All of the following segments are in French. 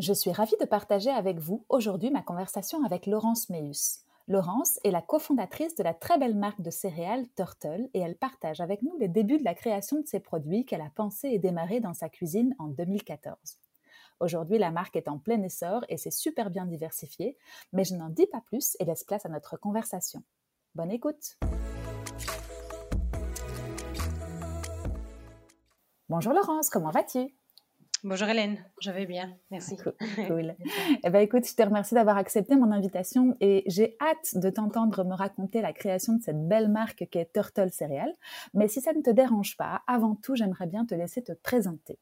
Je suis ravie de partager avec vous aujourd'hui ma conversation avec Laurence Meus. Laurence est la cofondatrice de la très belle marque de céréales Turtle et elle partage avec nous les débuts de la création de ses produits qu'elle a pensé et démarré dans sa cuisine en 2014. Aujourd'hui, la marque est en plein essor et c'est super bien diversifié, mais je n'en dis pas plus et laisse place à notre conversation. Bonne écoute! Bonjour Laurence, comment vas-tu? Bonjour Hélène, je vais bien, merci. Cool. eh ben, écoute, je te remercie d'avoir accepté mon invitation et j'ai hâte de t'entendre me raconter la création de cette belle marque qui est Turtle Cereal. Mais si ça ne te dérange pas, avant tout, j'aimerais bien te laisser te présenter.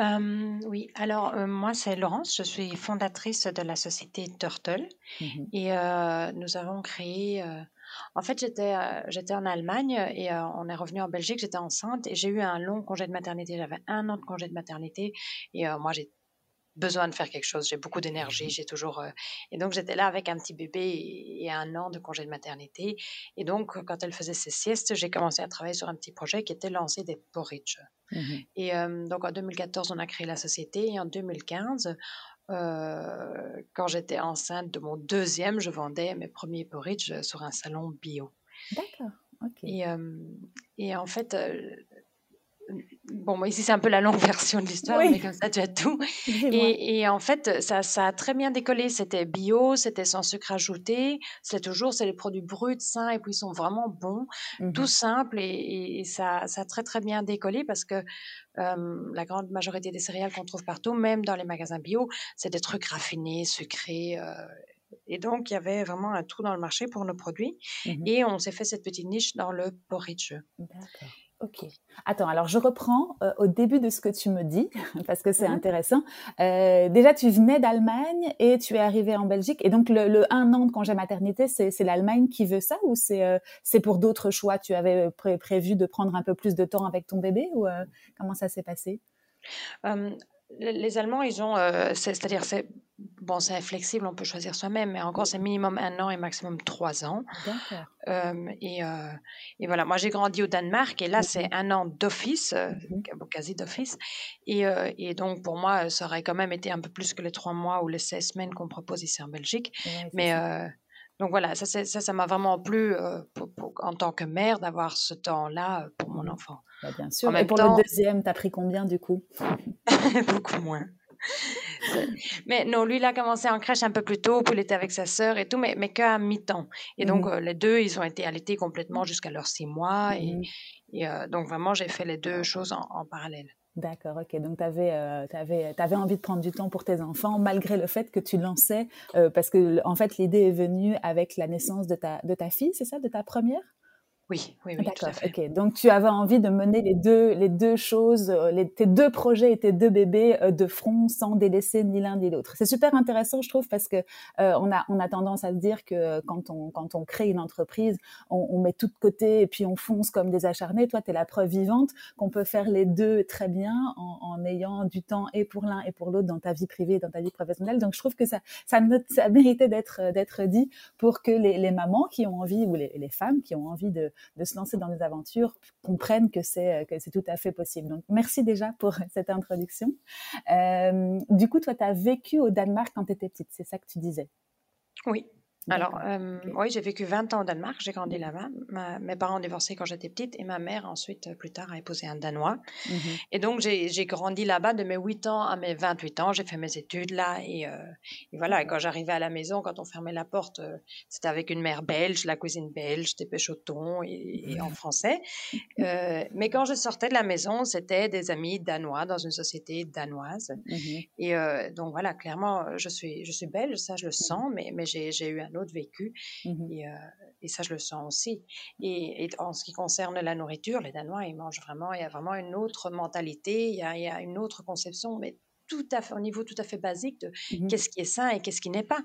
Euh, oui, alors euh, moi c'est Laurence, je suis fondatrice de la société Turtle mhm. et euh, nous avons créé en fait, j'étais euh, j'étais en Allemagne et euh, on est revenu en Belgique. J'étais enceinte et j'ai eu un long congé de maternité. J'avais un an de congé de maternité et euh, moi j'ai besoin de faire quelque chose. J'ai beaucoup d'énergie. J'ai toujours et donc j'étais là avec un petit bébé et, un an de congé de maternité. Et donc quand elle faisait ses siestes, j'ai commencé à travailler sur un petit projet qui était lancer des porridge. Mmh et donc en 2014, on a créé la société et en 2015, euh, quand j'étais enceinte de mon deuxième, je vendais mes premiers porridge sur un salon bio. D'accord. Et, euh, et, en fait, euh, bon, ici c'est un peu la longue version de l'histoire, mais comme ça tu as tout. Et, et, en fait, ça, ça, a très bien décollé. C'était bio, c'était sans sucre ajouté. C'est toujours, c'est les produits bruts, sains, et puis ils sont vraiment bons, mmh tout simple, et, et, ça, ça a très très bien décollé parce que la grande majorité des céréales qu'on trouve partout, même dans les magasins bio, c'est des trucs raffinés, sucrés. et donc, il y avait vraiment un trou dans le marché pour nos produits. Mmh et on s'est fait cette petite niche dans le porridge. D'accord. Ok. Attends, alors je reprends euh, au début de ce que tu me dis, parce que c'est intéressant. Euh, déjà, tu venais d'Allemagne et tu es arrivé en Belgique. Et donc, le, un an de congé maternité, c'est l'Allemagne qui veut ça ou c'est euh, c'est pour d'autres choix? Tu avais prévu de prendre un peu plus de temps avec ton bébé ou comment ça s'est passé? Les Allemands, ils ont, euh, c'est-à-dire, c'est bon, c'est flexible, on peut choisir soi-même, mais encore, c'est minimum un an et maximum trois ans. Euh, et, euh, et, voilà, moi, j'ai grandi au Danemark, et là, c'est un an d'office, mmh quasi d'office. Et, et, donc, pour moi, ça aurait quand même été un peu plus que les trois mois ou les 16 semaines qu'on propose ici en Belgique. mais donc voilà, ça, ça, ça m'a vraiment plu en tant que mère d'avoir ce temps-là pour mon mmh enfant. Bah, bien sûr. Et pour le deuxième, tu as pris combien du coup? Beaucoup moins. mais non, lui, il a commencé en crèche un peu plus tôt, puis il était avec sa sœur et tout, mais, mais qu'à mi-temps. Et donc, mmh les deux, ils ont été allaités complètement jusqu'à leurs six mois. Et, mmh et donc, vraiment, j'ai fait les deux choses en parallèle. D'accord, ok. Donc, tu avais, euh, avais, avais, envie de prendre du temps pour tes enfants, malgré le fait que tu lançais, euh, parce que, en fait, l'idée est venue avec la naissance de ta, de ta fille, c'est ça, de ta première? Oui, oui, oui. D'accord. Ok. Donc tu avais envie de mener les deux, les deux choses, euh, les, tes deux projets et tes deux bébés euh, de front sans délaisser ni l'un ni l'autre. C'est super intéressant, je trouve, parce que euh, on a on a tendance à se dire que quand on quand on crée une entreprise, on, on met tout de côté et puis on fonce comme des acharnés. Toi, tu es la preuve vivante qu'on peut faire les deux très bien en, en ayant du temps et pour l'un et pour l'autre dans ta vie privée et dans ta vie professionnelle. Donc je trouve que ça ça, ça méritait d'être d'être dit pour que les, les mamans qui ont envie ou les, les femmes qui ont envie de de se lancer dans des aventures comprennent que c'est que c'est tout à fait possible. Donc merci déjà pour cette introduction. Euh, du coup, toi, tu as vécu au Danemark quand tu étais petite, c'est ça que tu disais? Oui, alors, euh, oui, j'ai vécu 20 ans au Danemark, j'ai grandi là-bas. Mes parents ont divorcé quand j'étais petite et ma mère, ensuite, euh, plus tard, a épousé un Danois. Mmh et donc, j'ai grandi là-bas de mes 8 ans à mes 28 ans. J'ai fait mes études là et, euh, et voilà. Et quand j'arrivais à la maison, quand on fermait la porte, c'était avec une mère belge, la cuisine belge, des pêches au thon et, et en français. mais quand je sortais de la maison, c'était des amis danois dans une société danoise. Mmh et donc, voilà, clairement, je suis, je suis belge, ça, je le mmh sens, mais, mais j'ai eu un un autre vécu. Mmh et, euh, et, ça, je le sens aussi. Et, en ce qui concerne la nourriture, les Danois, ils mangent vraiment, il y a vraiment une autre mentalité, il y a, il y a une autre conception, mais tout à fait, au niveau tout à fait basique de mmh qu'est-ce qui est sain et qu'est-ce qui n'est pas.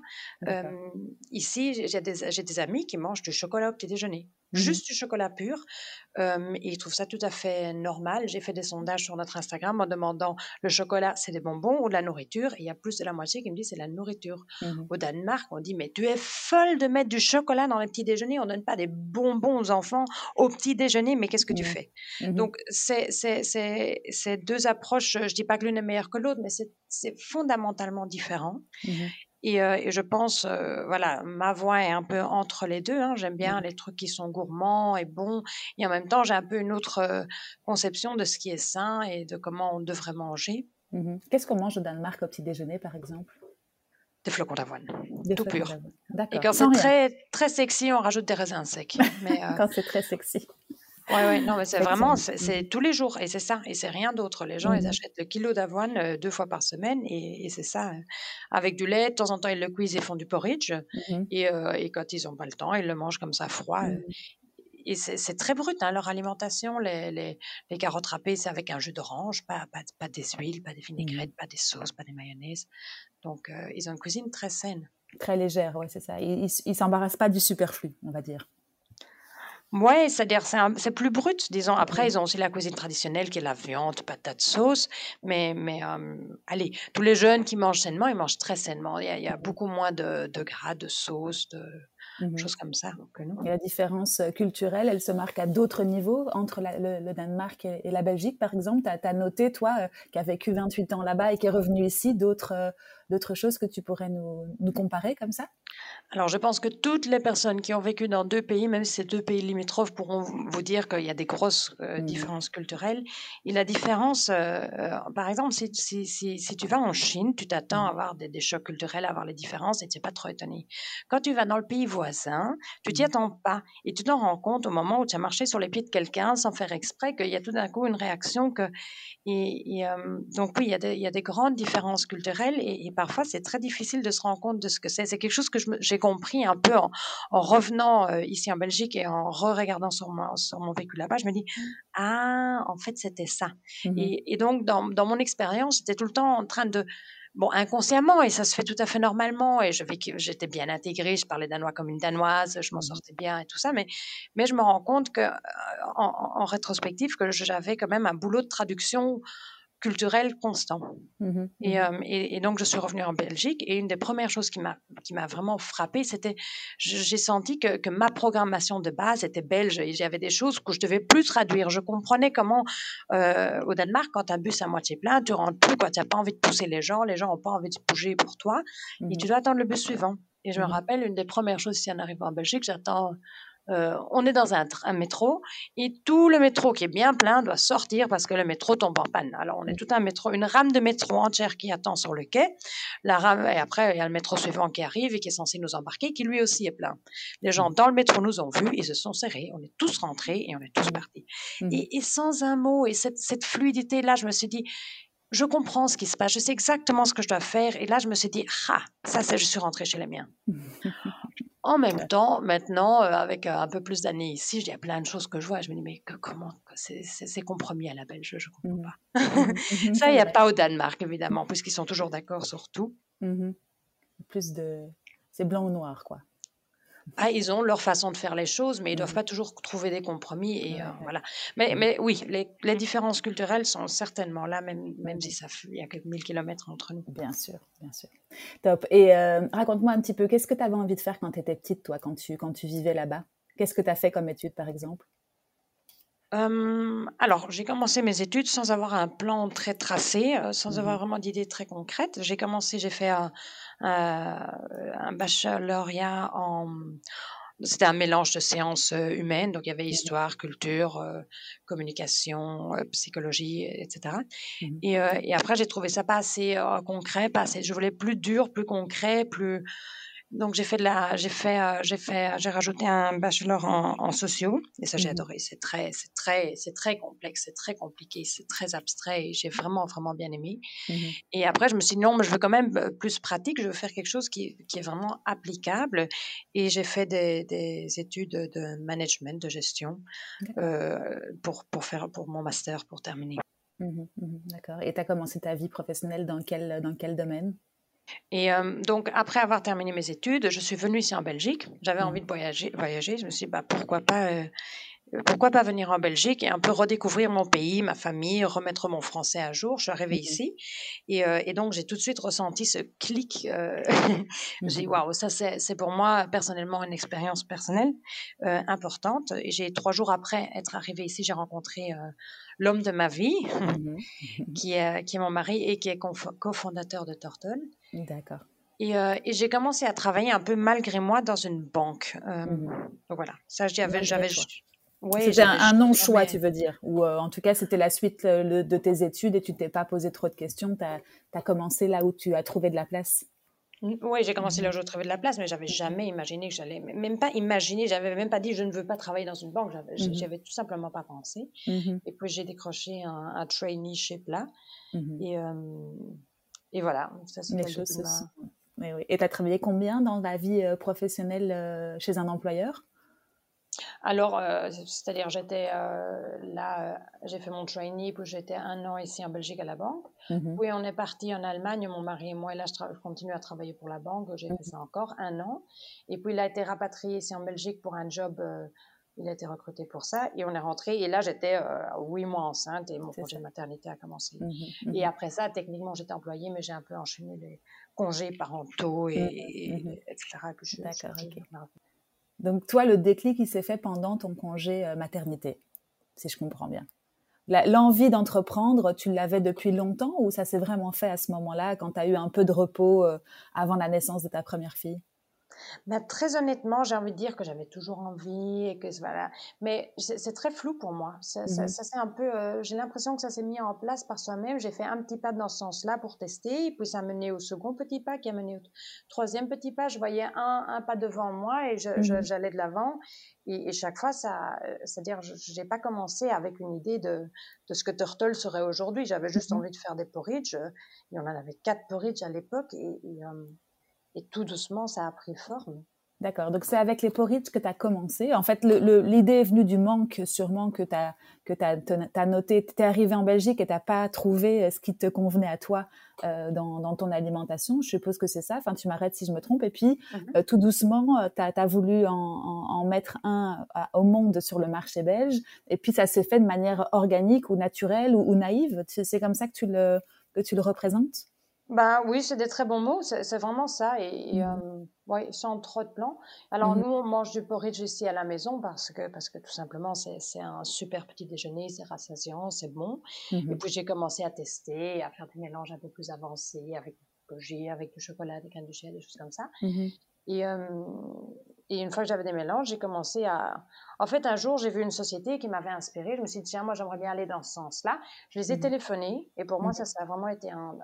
ici, j'ai des, des, amis qui mangent du chocolat au petit déjeuner. Mmh juste du chocolat pur. et ils trouvent ça tout à fait normal. J'ai fait des sondages sur notre Instagram en demandant le chocolat, c'est des bonbons ou de la nourriture? Et il y a plus de la moitié qui me dit c'est la nourriture. Mmh au Danemark, on dit mais tu es folle de mettre du chocolat dans les petits déjeuners. On donne pas des bonbons aux enfants au petit déjeuner. Mais qu'est-ce que tu mmh fais? Donc c'est deux approches. Je dis pas que l'une est meilleure que l'autre, mais c'est fondamentalement différent. Euh, et, je pense, euh, voilà, ma voix est un peu entre les deux. Hein. J'aime bien mmh. les trucs qui sont gourmands et bons. Et en même temps, j'ai un peu une autre euh, conception de ce qui est sain et de comment on devrait manger. Mmh Qu'est-ce qu'on mange au Danemark au petit déjeuner, par exemple? Des flocons d'avoine, tout pur. Et quand c'est très, très sexy, on rajoute des raisins secs. Mais, quand c'est très sexy. Oui, ouais, non, mais c'est vraiment, c'est tous les jours, et c'est ça, et c'est rien d'autre. Les gens, ils mmh achètent le kilo d'avoine deux fois par semaine, et, c'est ça, avec du lait. De temps en temps, ils le cuisent et font du porridge, mmh et, et, quand ils n'ont pas le temps, ils le mangent comme ça froid. Mmh et c'est très brut, hein, leur alimentation. Les, les, les, carottes râpées, c'est avec un jus d'orange, pas, pas, pas, des huiles, pas des vinaigrettes, pas des sauces, pas des mayonnaises. Donc, ils ont une cuisine très saine. Très légère, oui, c'est ça. Ils ne s'embarrassent pas du superflu, on va dire. Ouais, c'est-à-dire c'est plus brut, disons. Après, ils ont aussi la cuisine traditionnelle qui est la viande, patate, sauce. Mais, mais euh, allez, tous les jeunes qui mangent sainement, ils mangent très sainement. Il y a, beaucoup moins de, de, gras, de sauce, de mmh choses comme ça. Et la différence euh, culturelle, elle se marque à d'autres niveaux entre le, Danemark et, la Belgique, par exemple? Tu as, noté, toi, euh, qui as vécu 28 ans là-bas et qui est revenu ici, d'autres d'autres choses que tu pourrais nous, nous comparer comme ça? Alors, je pense que toutes les personnes qui ont vécu dans deux pays, même si c'est deux pays limitrophes, pourront vous dire qu'il y a des grosses euh, mmh. différences culturelles. Et la différence, euh, euh, par exemple, si, si, si, si, tu vas en Chine, tu t'attends à mmh. avoir des, des, chocs culturels, à avoir les différences et tu n'es pas trop étonné. Quand tu vas dans le pays voisin, tu t'y mmh. attends pas et tu t'en rends compte au moment où tu as marché sur les pieds de quelqu'un sans faire exprès qu'il y a tout d'un coup une réaction que. Et, donc, oui, il y, a des, il y, a des, grandes différences culturelles et, et parfois c'est très difficile de se rendre compte de ce que c'est. C'est quelque chose que j'ai compris un peu en, revenant euh, ici en Belgique et en re-regardant sur mon, sur mon vécu là-bas. Je me dis, mmh. ah, en fait, c'était ça. Mmh et, donc, dans, dans mon expérience, j'étais tout le temps en train de, bon, inconsciemment, et ça se fait tout à fait normalement, et j'étais bien intégrée, je parlais danois comme une danoise, je m'en mmh sortais bien et tout ça, mais, mais je me rends compte que, euh, en, en rétrospective, que j'avais quand même un boulot de traduction culturel constant. Mmh mmh et, et, donc, je suis revenue en Belgique et une des premières choses qui m'a, vraiment frappée, c'était, j'ai senti que, que, ma programmation de base était belge et j'avais des choses que je devais plus traduire. Je comprenais comment, euh, au Danemark, quand un bus à moitié plein, tu rentres plus, quand tu n'as pas envie de pousser les gens, les gens n'ont pas envie de bouger pour toi et mmh tu dois attendre le bus suivant. Et je me rappelle, une des premières choses, si on arrive en Belgique, j'attends euh, on est dans un, métro et tout le métro qui est bien plein doit sortir parce que le métro tombe en panne. Alors on est tout un métro, une rame de métro entière qui attend sur le quai. La rame et après il y a le métro suivant qui arrive et qui est censé nous embarquer, qui lui aussi est plein. Les gens dans le métro nous ont vus, ils se sont serrés, on est tous rentrés et on est tous partis. Mmh. Et, sans un mot et cette, cette fluidité là, je me suis dit je comprends ce qui se passe, je sais exactement ce que je dois faire. Et là, je me suis dit, ah, ça, c'est, je suis rentrée chez les miens. En même temps, maintenant, euh, avec euh, un peu plus d'années ici, il y a plein de choses que je vois. Je me dis, mais comment c'est compromis à la Belge Je ne comprends mmh. pas. Ça, il n'y a pas au Danemark, évidemment, puisqu'ils sont toujours d'accord sur tout. Mmh plus de. C'est blanc ou noir, quoi. Ah, ils ont leur façon de faire les choses, mais ils ne doivent pas toujours trouver des compromis. Et, euh, voilà. mais, mais oui, les, les, différences culturelles sont certainement là, même, même si ça il y a quelques mille kilomètres entre nous. Bien sûr, bien sûr. Top. Et euh, raconte-moi un petit peu, qu'est-ce que tu avais envie de faire quand tu étais petite, toi, quand tu, quand tu vivais là-bas? Qu'est-ce que tu as fait comme étude, par exemple? Alors, j'ai commencé mes études sans avoir un plan très tracé, euh, sans mmh avoir vraiment d'idées très concrètes. J'ai commencé, j'ai fait un, un baccalauréat en, c'était un mélange de sciences euh, humaines, donc il y avait mmh histoire, culture, euh, communication, psychologie, etc. Mmh et, et, après, j'ai trouvé ça pas assez concret, pas assez. Je voulais plus dur, plus concret, plus donc j'ai fait de la, j'ai fait, euh, j'ai fait, j'ai rajouté un bachelor en, en sociaux et ça j'ai mmh adoré. C'est très, c'est très, c'est très complexe, c'est très compliqué, c'est très abstrait. et J'ai vraiment, vraiment bien aimé. Mmh et après je me suis dit non, mais je veux quand même euh, plus pratique. Je veux faire quelque chose qui, qui est vraiment applicable. Et j'ai fait des, des, études de management, de gestion euh, pour pour faire pour mon master pour terminer. Mmh d'accord. Et tu as commencé ta vie professionnelle dans quel, dans quel domaine? Et donc, après avoir terminé mes études, je suis venue ici en Belgique. J'avais envie de voyager, voyager. Je me suis dit, bah, pourquoi pas pourquoi pas venir en Belgique et un peu redécouvrir mon pays, ma famille, remettre mon français à jour. Je suis arrivée mmh ici et, euh, et donc j'ai tout de suite ressenti ce clic. Euh, j'ai dit mmh waouh, ça c'est pour moi personnellement une expérience personnelle euh, importante. Et j'ai trois jours après être arrivée ici, j'ai rencontré euh, l'homme de ma vie, mmh qui est qui est mon mari et qui est cofondateur de Turtle. D'accord. Et, euh, et j'ai commencé à travailler un peu malgré moi dans une banque. Donc voilà, ça j'avais j'avais c'était un, non-choix, tu veux dire Ou euh, en tout cas, c'était la suite euh, de tes études et tu t'es pas posé trop de questions. Tu as, commencé là où tu as trouvé de la place. Oui, j'ai commencé là où je trouvais de la place, mais j'avais jamais imaginé que j'allais, même pas imaginé, j'avais même pas dit je ne veux pas travailler dans une banque, j'avais, mmh tout simplement pas pensé. Mmh et puis j'ai décroché un, un traineeship là, mmh et, euh, et voilà, ça c'est oui, oui. Et tu as travaillé combien dans la vie professionnelle chez un employeur? Alors, euh, c'est-à-dire, j'étais euh, là, euh, j'ai fait mon trainee, puis j'étais un an ici en Belgique à la banque. Mmh puis on est parti en Allemagne, mon mari et moi, et là, je, continue à travailler pour la banque. J'ai fait ça encore un an. Et puis, il a été rapatrié ici en Belgique pour un job. Il a été recruté pour ça. Et on est rentré. Et là, j'étais huit mois enceinte et mon congé de maternité a commencé. Mmh mmh et après ça, techniquement, j'étais employée, mais j'ai un peu enchaîné les congés parentaux, et, etc. D'accord, donc toi, le déclic, il s'est fait pendant ton congé euh, maternité, si je comprends bien. L'envie d'entreprendre, tu l'avais depuis longtemps ou ça s'est vraiment fait à ce moment-là, quand tu as eu un peu de repos euh, avant la naissance de ta première fille? Bah, très honnêtement, j'ai envie de dire que j'avais toujours envie et que voilà. Mais c'est très flou pour moi. Ça, mmh c'est un peu. Euh, j'ai l'impression que ça s'est mis en place par soi-même. J'ai fait un petit pas dans ce sens-là pour tester, puis ça a mené au second petit pas, qui a mené au troisième petit pas. Je voyais un, un pas devant moi et mmh j'allais de l'avant. Et, chaque fois, ça, euh, c'est-à-dire, j'ai pas commencé avec une idée de, de ce que Turtle serait aujourd'hui. J'avais juste mmh envie de faire des porridge. Il y en avait quatre porridge à l'époque et, et euh, et tout doucement, ça a pris forme. D'accord. Donc, c'est avec les porridge que tu as commencé. En fait, l'idée est venue du manque, sûrement, que tu as, que as, noté. Tu es arrivé en Belgique et tu n'as pas trouvé euh, ce qui te convenait à toi euh, dans, dans, ton alimentation. Je suppose que c'est ça. Enfin, tu m'arrêtes si je me trompe. Et puis, mhm. euh, tout doucement, tu as, voulu en, en, mettre un au monde sur le marché belge. Et puis, ça s'est fait de manière organique ou naturelle ou, ou naïve. C'est comme ça que tu le, que tu le représentes? Bah oui, c'est des très bons mots, c'est vraiment ça, et, mmh. ouais, sans trop de plans. Alors mmh nous, on mange du porridge ici à la maison parce que, parce que tout simplement, c'est un super petit déjeuner, c'est rassasiant, c'est bon. Mmh et puis j'ai commencé à tester, à faire des mélanges un peu plus avancés avec du avec du chocolat, des cannes de chien, des choses comme ça. Et, et une fois que j'avais des mélanges, j'ai commencé à... En fait, un jour, j'ai vu une société qui m'avait inspirée. Je me suis dit, tiens, moi, j'aimerais bien aller dans ce sens-là. Je les ai téléphonés et pour moi, ça, ça a vraiment été un,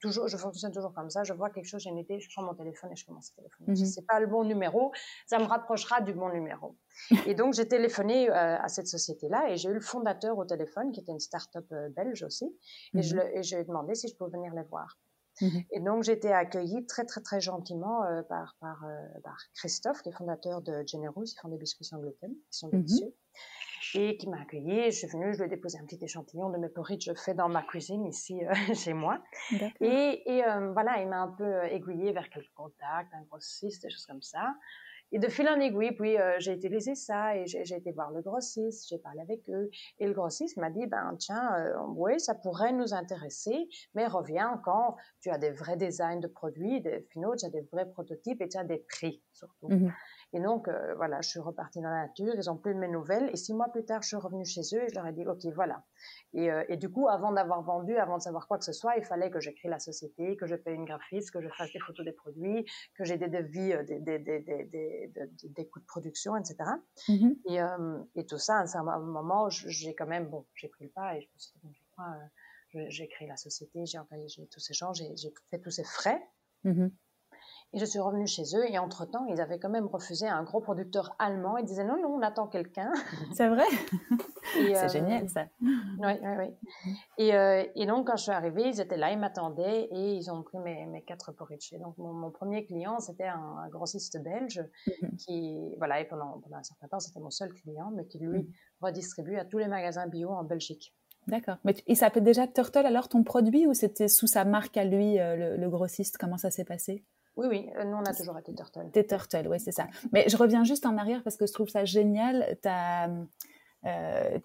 toujours, je fonctionne toujours comme ça. Je vois quelque chose, j'ai idée, je prends mon téléphone et je commence à téléphoner. Si c'est pas le bon numéro, ça me rapprochera du bon numéro. et donc, j'ai téléphoné euh, à cette société-là et j'ai eu le fondateur au téléphone, qui était une start-up euh, belge aussi. Et, je, et je lui ai demandé si je pouvais venir les voir. Mmh et donc, j'ai été accueillie très, très, très gentiment euh, par, par, euh, par, Christophe, qui est fondateur de Generous, ils font des biscuits sans gluten, qui sont mmh délicieux, et qui m'a accueillie. Je suis venue, je lui ai déposé un petit échantillon de mes porridge fait dans ma cuisine ici euh, chez moi. Et, et voilà, il m'a un peu aiguillé vers quelques contacts, un grossiste, des choses comme ça. Et de fil en aiguille, puis euh, j'ai utilisé ça et j'ai été voir le grossiste, j'ai parlé avec eux. Et le grossiste m'a dit, ben tiens, euh, oui, ça pourrait nous intéresser, mais reviens quand tu as des vrais designs de produits, des finaux, tu as des vrais prototypes et tu as des prix surtout. Mmh et donc, euh, voilà, je suis repartie dans la nature, ils ont plus de mes nouvelles. Et six mois plus tard, je suis revenue chez eux et je leur ai dit, OK, voilà. Et, euh, et du coup, avant d'avoir vendu, avant de savoir quoi que ce soit, il fallait que j'écris la société, que je paye une graphiste, que je fasse des photos des produits, que j'ai des devis, euh, des, des, des, des, des, coûts de production, etc. Et, et, tout ça, à un moment, j'ai quand même, bon, j'ai pris le pas et je me suis dit, bon, je crois, j'ai créé la société, j'ai engagé tous ces gens, j'ai fait tous ces frais. Mmh et je suis revenue chez eux et entre-temps, ils avaient quand même refusé un gros producteur allemand. Ils disaient non, non, on attend quelqu'un. C'est vrai? C'est euh, génial ça. Oui, oui, oui. Et, euh, et, donc, quand je suis arrivée, ils étaient là, ils m'attendaient et ils ont pris mes, mes quatre porridge. Donc, mon, premier client, c'était un, grossiste belge mhm. qui, voilà, et pendant, pendant un certain temps, c'était mon seul client, mais qui lui mhm. redistribue à tous les magasins bio en Belgique. D'accord. Mais il s'appelait déjà Turtle alors ton produit ou c'était sous sa marque à lui, euh, le, grossiste? Comment ça s'est passé? Oui, oui, euh, nous on a toujours été Turtle. T'es Turtle, oui, c'est ça. Mais je reviens juste en arrière parce que je trouve ça génial. Euh,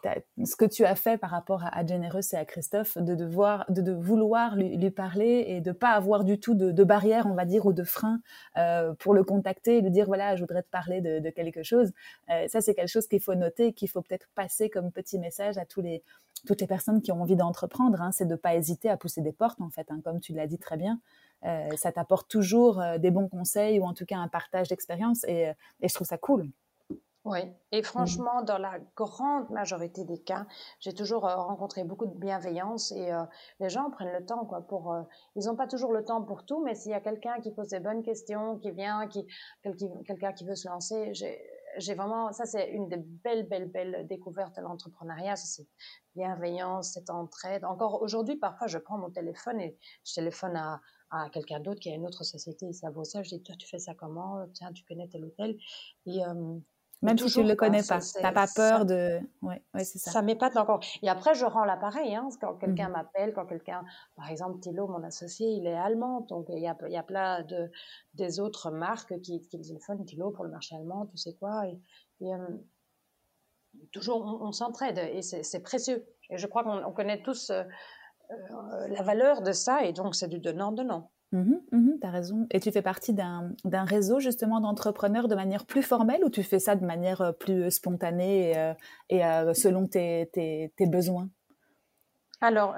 ce que tu as fait par rapport à, à Generous et à Christophe, de, devoir, de, de vouloir lui, parler et de pas avoir du tout de, barrière, on va dire, ou de frein euh, pour le contacter et lui dire voilà, je voudrais te parler de, quelque chose. Ça, c'est quelque chose qu'il faut noter, qu'il faut peut-être passer comme petit message à tous les, toutes les personnes qui ont envie d'entreprendre. Hein, c'est de pas hésiter à pousser des portes, en fait, hein, comme tu l'as dit très bien. Euh, ça t'apporte toujours euh, des bons conseils ou en tout cas un partage d'expérience et, et je trouve ça cool. Oui, et mmh. franchement, dans la grande majorité des cas, j'ai toujours euh, rencontré beaucoup de bienveillance et euh, les gens prennent le temps, quoi, pour. Euh, ils n'ont pas toujours le temps pour tout, mais s'il y a quelqu'un qui pose des bonnes questions, qui vient, qui quelqu'un qui veut se lancer, j'ai vraiment, ça c'est une des belles, belles, belles découvertes de l'entrepreneuriat, c'est bienveillance, cette entraide. Encore aujourd'hui, parfois, je prends mon téléphone et je téléphone à, à quelqu'un d'autre qui a une autre société, ça vaut ça, je dis, toi, tu fais ça comment? Tiens, tu connais tel hôtel Et même si tu ne le connais pas, tu n'as pas peur de... Ouais, ouais c'est ça. Ça m'épate encore. Et après, je rends l'appareil. Hein, quand quelqu'un mmh m'appelle, quand quelqu'un... Par exemple, Thilo, mon associé, il est allemand. Donc, il y a, il y a plein de, des autres marques qui, qui téléphonent Thilo pour le marché allemand, tu sais quoi. Et, euh, toujours, on, s'entraide. Et c'est précieux. Et je crois qu'on connaît tous euh, la valeur de ça. Et donc, c'est du donnant-donnant. Mmh mmh tu as raison. Et tu fais partie d'un réseau justement d'entrepreneurs de manière plus formelle ou tu fais ça de manière euh, plus euh, spontanée et, euh, et selon tes, tes, tes, besoins? Alors,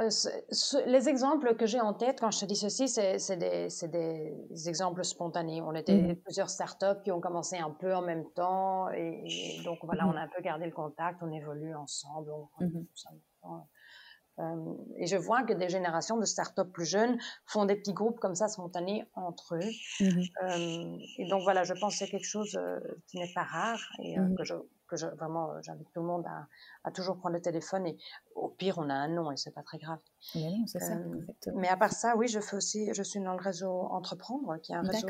les exemples que j'ai en tête quand je te dis ceci, c'est des, des, exemples spontanés. On était mmh plusieurs startups qui ont commencé un peu en même temps et, donc voilà, on a un peu gardé le contact, on évolue ensemble. On, euh, et je vois que des générations de startups plus jeunes font des petits groupes comme ça spontanés entre eux. Mmh euh, et donc voilà, je pense que c'est quelque chose euh, qui n'est pas rare et mmh que je que je, vraiment j'invite tout le monde à, à, toujours prendre le téléphone et au pire on a un nom et c'est pas très grave. Mais, non, ça, mais à part ça, oui, je fais aussi, je suis dans le réseau Entreprendre, qui est un réseau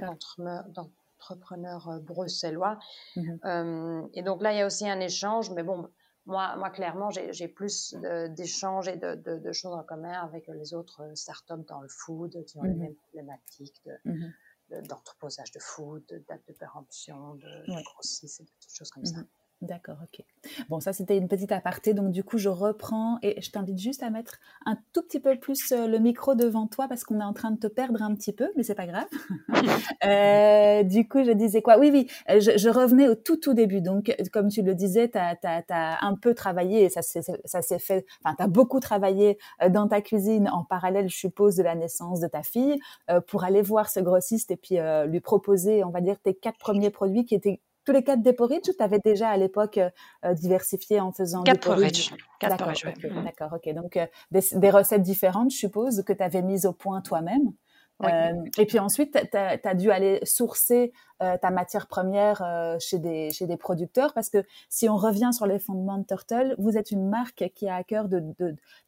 d'entrepreneurs bruxellois. Mmh et donc là, il y a aussi un échange, mais bon, moi, moi clairement, j'ai plus d'échanges et de, de, choses en commun avec les autres startups dans le food qui ont les mmh mêmes problématiques mmh d'entreposage de, food, de date de péremption, de, ouais. grossistes et de choses comme ça. D'accord, ok. Bon, ça c'était une petite aparté, donc du coup je reprends et je t'invite juste à mettre un tout petit peu plus euh, le micro devant toi parce qu'on est en train de te perdre un petit peu, mais c'est pas grave. euh, du coup, je disais quoi? Oui, oui, euh, je, je, revenais au tout tout début. Donc, comme tu le disais, tu as, as, un peu travaillé et ça s'est fait, enfin, tu as beaucoup travaillé euh, dans ta cuisine en parallèle, je suppose, de la naissance de ta fille pour aller voir ce grossiste et puis lui proposer, on va dire, tes quatre premiers produits qui étaient tous les quatre porridge ou tu avais déjà à l'époque euh, euh, diversifié en faisant quatre porridge D'accord, okay, d'accord, ok. Donc euh, des, des, recettes différentes, je suppose, que tu avais mises au point toi-même. Euh, et puis ensuite, tu as, dû aller sourcer euh, ta matière première euh, chez, des, chez des producteurs parce que si on revient sur les fondements de Turtle, vous êtes une marque qui a à cœur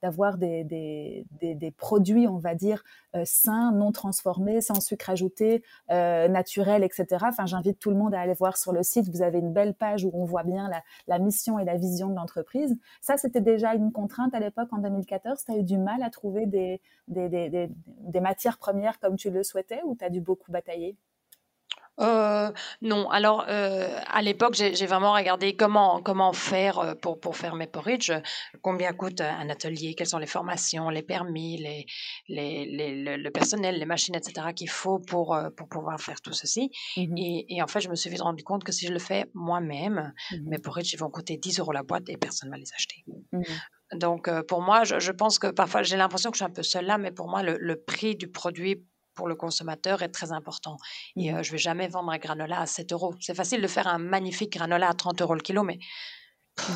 d'avoir de, de, des, des, des, produits, on va dire, sains, non transformés, sans sucre ajouté, naturels, etc. Enfin, j'invite tout le monde à aller voir sur le site. Vous avez une belle page où on voit bien la, la mission et la vision de l'entreprise. Ça, c'était déjà une contrainte à l'époque en 2014. Tu as eu du mal à trouver des, des, des, des matières premières comme tu le souhaitais ou tu as dû beaucoup batailler? Euh, non, alors euh, à l'époque, j'ai vraiment regardé comment comment faire euh, pour pour faire mes porridge, combien coûte un atelier, quelles sont les formations, les permis, les, les, les le, personnel, les machines, etc. qu'il faut pour pour pouvoir faire tout ceci. Mmh et, et, en fait, je me suis vite rendu compte que si je le fais moi-même, mmh mes porridge ils vont coûter 10 euros la boîte et personne ne va les acheter. Mmh Donc pour moi, je, je, pense que parfois j'ai l'impression que je suis un peu seule là, mais pour moi le, le prix du produit pour le consommateur est très important. Et mmh euh, je vais jamais vendre un granola à 7 euros. C'est facile de faire un magnifique granola à 30 euros le kilo, mais.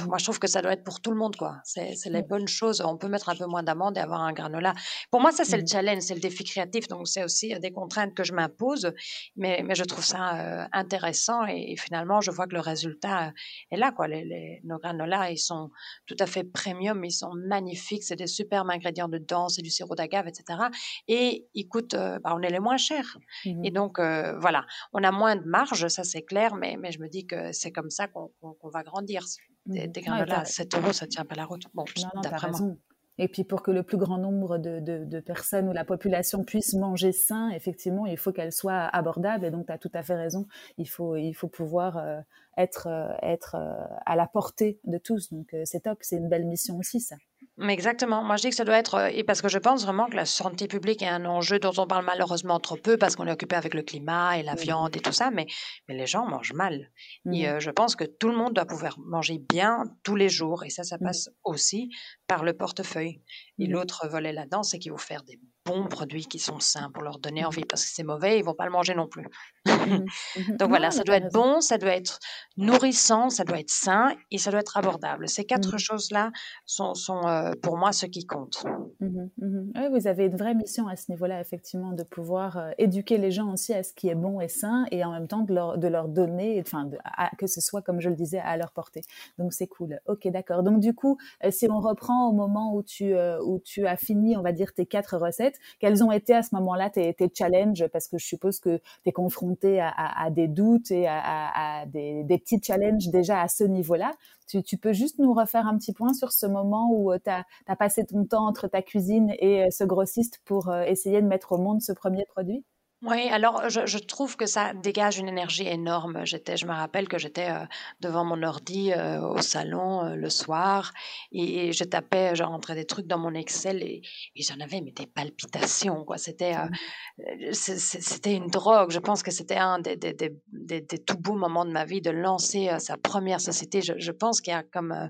Moi, je trouve que ça doit être pour tout le monde, quoi. C'est les mmh. bonnes choses. On peut mettre un peu moins d'amande et avoir un granola. Pour moi, ça, c'est le mmh. challenge, c'est le défi créatif. Donc, c'est aussi des contraintes que je m'impose. Mais, mais je trouve ça euh, intéressant et, finalement, je vois que le résultat est là, quoi. Les, nos granolas, ils sont tout à fait premium, ils sont magnifiques. C'est des superbes ingrédients dedans, c'est du sirop d'agave, etc. Et ils coûtent, euh, bah, on est les moins chers. Et donc, euh, voilà, on a moins de marge, ça c'est clair, mais, mais je me dis que c'est comme ça qu'on va grandir des, mmh. des 7 euros, ça tient pas la route. Bon, d'après moi. Et puis pour que le plus grand nombre de, de, personnes ou la population puisse manger sain, effectivement, il faut qu'elle soit abordable. Et donc, tu as tout à fait raison. Il faut, il faut pouvoir euh, être, euh, être euh, à la portée de tous. Donc, c'est top. C'est une belle mission aussi, ça. Exactement. Moi, je dis que ça doit être, et parce que je pense vraiment que la santé publique est un enjeu dont on parle malheureusement trop peu parce qu'on est occupé avec le climat et la viande et tout ça, mais, mais les gens mangent mal. Et mmh. je pense que tout le monde doit pouvoir manger bien tous les jours, et ça, ça mmh. passe aussi par le portefeuille. Et mmh. l'autre volet là-dedans, c'est qu'il faut faire des bons produits qui sont sains pour leur donner envie, parce que c'est mauvais, ils vont pas le manger non plus. Mmh mmh Donc voilà, ça doit être bon, ça doit être nourrissant, ça doit être sain et ça doit être abordable. Ces quatre choses-là sont, sont euh, pour moi ce qui compte. Oui, vous avez une vraie mission à ce niveau-là, effectivement, de pouvoir euh, éduquer les gens aussi à ce qui est bon et sain et en même temps de leur, de leur donner, enfin, que ce soit, comme je le disais, à leur portée. Donc c'est cool. Ok, d'accord. Donc du coup, euh, si on reprend au moment où tu, où tu as fini, on va dire, tes quatre recettes, quels ont été à ce moment-là tes, challenges? Parce que je suppose que tu es confronté à, des doutes et à, des, petits challenges déjà à ce niveau-là. Tu, peux juste nous refaire un petit point sur ce moment où euh, tu as, as, passé ton temps entre ta cuisine et euh, ce grossiste pour euh, essayer de mettre au monde ce premier produit? Oui, alors je, trouve que ça dégage une énergie énorme. J'étais, je me rappelle que j'étais euh, devant mon ordi euh, au salon euh, le soir et, je tapais, je rentrais des trucs dans mon Excel et, j'en avais mais des palpitations quoi. C'était, mmh. c'était une drogue. Je pense que c'était un des, des, des, des, tout beaux moments de ma vie de lancer sa première société. Je, je pense qu'il y a comme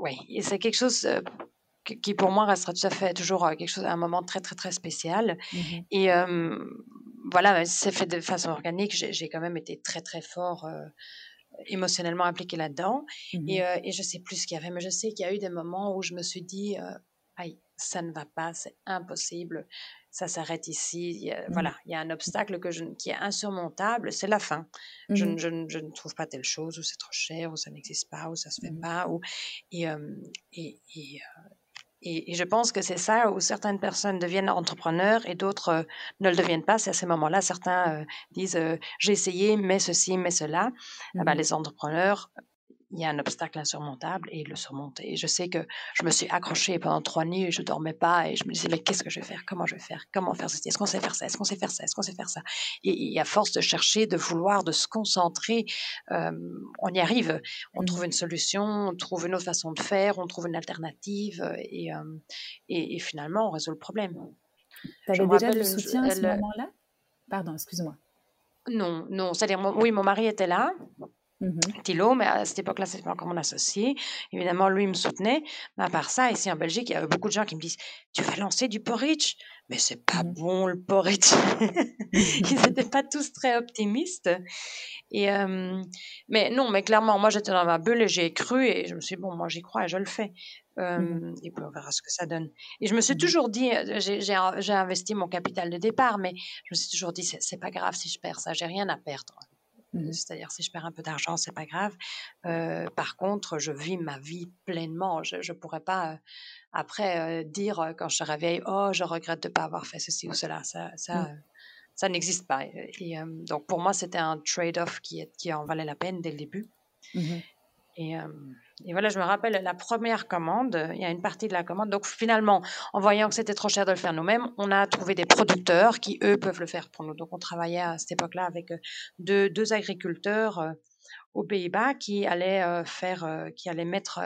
oui, c'est quelque chose qui pour moi restera tout à fait toujours euh, quelque chose, un moment très très très spécial. Mmh et voilà, c'est fait de façon organique. J'ai quand même été très très fort euh, émotionnellement impliqué là-dedans. Mmh et, euh, et, je sais plus ce qu'il y avait, mais je sais qu'il y a eu des moments où je me suis dit, aïe, ça ne va pas, c'est impossible, ça s'arrête ici. Mmh. Voilà, il y a un obstacle que je, qui est insurmontable, c'est la fin. Je, je, je, ne trouve pas telle chose, ou c'est trop cher, ou ça n'existe pas, ou ça se fait pas. Ou, et, et, et et, je pense que c'est ça où certaines personnes deviennent entrepreneurs et d'autres euh, ne le deviennent pas. C'est à ces moments-là, certains euh, disent euh, j'ai essayé, mais ceci, mais cela. Ah ben, mmh les entrepreneurs il y a un obstacle insurmontable et il le surmonte. Et je sais que je me suis accrochée pendant trois nuits et je dormais pas et je me disais, mais qu'est-ce que je vais faire? Comment je vais faire? Comment faire ceci? Est-ce qu'on sait faire ça? Est-ce qu'on sait faire ça? Est-ce qu'on sait faire ça? Et, à force de chercher, de vouloir, de se concentrer, euh, on y arrive. On mmh. trouve une solution, on trouve une autre façon de faire, on trouve une alternative euh, et, euh, et, finalement, on résout le problème. Tu avais déjà le soutien à ce moment-là? Pardon, excuse-moi. Non, non. C'est-à-dire, oui, mon mari était là. Mmh Thilo, mais à cette époque-là, c'était encore mon associé. Évidemment, lui me soutenait. Mais à part ça, ici en Belgique, il y avait beaucoup de gens qui me disent Tu vas lancer du porridge? Mais c'est pas mmh bon le porridge. Ils n'étaient pas tous très optimistes. Et, mais non, mais clairement, moi j'étais dans ma bulle et j'ai cru et je me suis dit Bon, moi j'y crois et je le fais. Mmh et puis on verra ce que ça donne. Et je me suis toujours dit, euh, j'ai investi mon capital de départ, mais je me suis toujours dit, c'est pas grave si je perds ça, j'ai rien à perdre. Mmh c'est-à-dire, si je perds un peu d'argent, c'est pas grave. Euh, par contre, je vis ma vie pleinement. Je ne pourrais pas, euh, après, euh, dire quand je te réveille, oh, je regrette de ne pas avoir fait ceci ou cela. Ça, ça, mmh. ça n'existe pas. Et, donc, pour moi, c'était un trade-off qui, qui en valait la peine dès le début. Mmh et, et, voilà, je me rappelle la première commande, il y a une partie de la commande. Donc finalement, en voyant que c'était trop cher de le faire nous-mêmes, on a trouvé des producteurs qui, eux, peuvent le faire pour nous. Donc on travaillait à cette époque-là avec deux, deux agriculteurs aux Pays-Bas qui allaient faire, qui allaient mettre,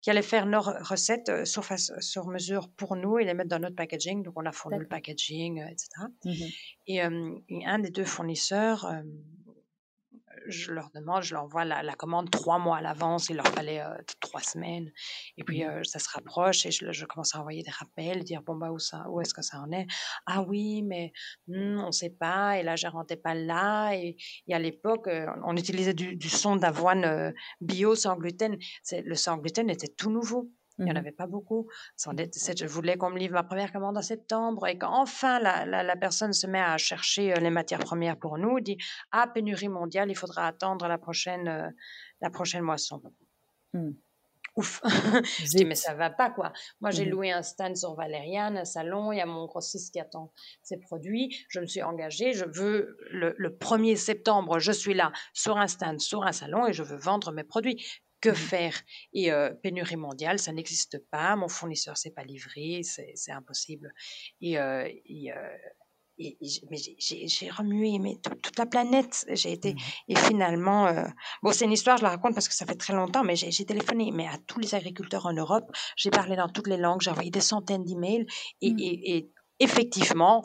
qui allaient faire nos recettes sur, sur mesure pour nous et les mettre dans notre packaging. Donc on a fourni le packaging, etc. Mmh et, et, un des deux fournisseurs je leur demande, je leur envoie la, commande trois mois à l'avance, il leur fallait euh, trois semaines. Et puis, mmh euh, ça se rapproche et je, commence à envoyer des rappels, dire, bon, bah, où, ça, où est-ce que ça en est? Ah oui, mais hmm, on ne sait pas, et la gérante n'est pas là. Et, à l'époque, euh, on utilisait du, du son d'avoine bio sans gluten. Le sans gluten était tout nouveau. Il n'y en mmh avait pas beaucoup. Je voulais qu'on me livre ma première commande en septembre et quand enfin la, la, personne se met à chercher euh, les matières premières pour nous, dit Ah, pénurie mondiale, il faudra attendre la prochaine, euh, la prochaine moisson. Mmh. Ouf. je dis, mais ça va pas, quoi. Moi, j'ai mmh loué un stand sur Valériane, un salon, il y a mon grossiste qui attend ses produits. Je me suis engagée, je veux, le, le 1er septembre, je suis là, sur un stand, sur un salon, et je veux vendre mes produits Que mmh faire? Et euh, pénurie mondiale, ça n'existe pas. Mon fournisseur s'est pas livré, c'est impossible. Et, euh, et, et j'ai remué mais toute la planète. J'ai été mmh et finalement, euh, bon, c'est une histoire, je la raconte parce que ça fait très longtemps, mais j'ai téléphoné mais à tous les agriculteurs en Europe. J'ai parlé dans toutes les langues, j'ai envoyé des centaines d'emails et, mmh. et effectivement,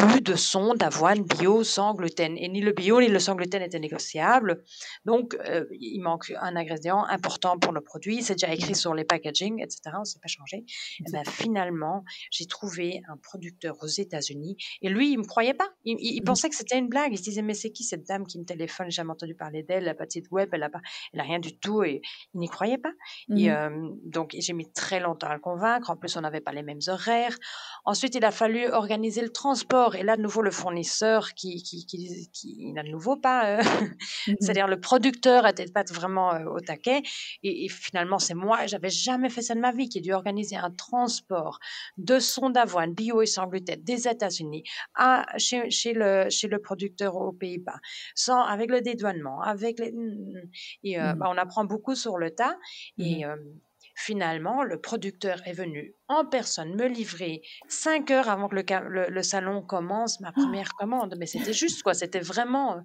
plus de son d'avoine bio sans gluten. Et ni le bio ni le sans gluten n'étaient négociables. Donc, euh, il manque un ingrédient important pour nos produits. C'est déjà écrit sur les packaging, etc. On ne s'est pas changé. Et ben, finalement, j'ai trouvé un producteur aux États-Unis. Et lui, il me croyait pas. Il, mmh. pensait que c'était une blague. Il se disait, mais c'est qui cette dame qui me téléphone? J'ai jamais entendu parler d'elle. Elle n'a pas de site web. Elle n'a elle a rien du tout. Et il n'y croyait pas. Et, mmh. euh, donc, j'ai mis très longtemps à le convaincre. En plus, on n'avait pas les mêmes horaires. Ensuite, il a fallu organiser le transport et là, de nouveau, le fournisseur qui, qui, qui, n'a de nouveau pas, euh, mmh c'est-à-dire le producteur n'était pas vraiment euh, au taquet. Et, finalement, c'est moi, j'avais jamais fait ça de ma vie, qui ai dû organiser un transport de son d'avoine bio et sans gluten des États-Unis à, chez, chez, le, chez le producteur aux Pays-Bas, sans, avec le dédouanement, avec les, et euh, mmh bah, on apprend beaucoup sur le tas. Et, mmh Finalement, le producteur est venu en personne me livrer cinq heures avant que le, salon commence ma première commande. Mais c'était juste, quoi. C'était vraiment. Euh,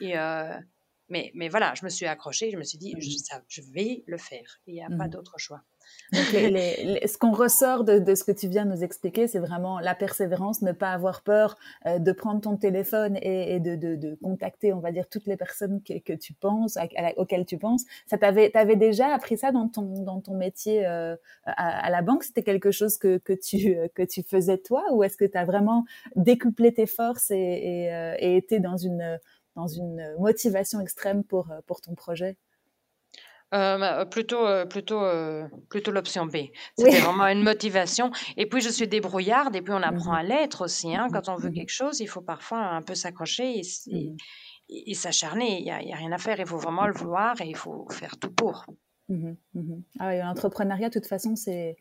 et, euh, mais, mais voilà, je me suis accrochée. Je me suis dit, je, je vais le faire. Il n'y a pas mmh d'autre choix. Donc les, ce qu'on ressort de, de, ce que tu viens de nous expliquer, c'est vraiment la persévérance, ne pas avoir peur euh, de prendre ton téléphone et, et de, de, de, contacter, on va dire, toutes les personnes que, que tu penses, auxquelles tu penses. Ça t'avais, t'avais déjà appris ça dans ton dans ton métier euh, à, à, la banque? C'était quelque chose que que tu que tu faisais toi, ou est-ce que tu as vraiment décuplé tes forces et, et, euh, et été dans une dans une motivation extrême pour pour ton projet? Euh, plutôt, euh, plutôt, euh, plutôt l'option B. C'était vraiment une motivation. Et puis, je suis débrouillarde et puis on apprend à mmh l'être aussi. Hein. Quand on veut mmh quelque chose, il faut parfois un peu s'accrocher et, et, s'acharner. Il n'y a, a, rien à faire. Il faut vraiment le vouloir et il faut faire tout pour. Ah oui, l'entrepreneuriat, de toute façon, c'est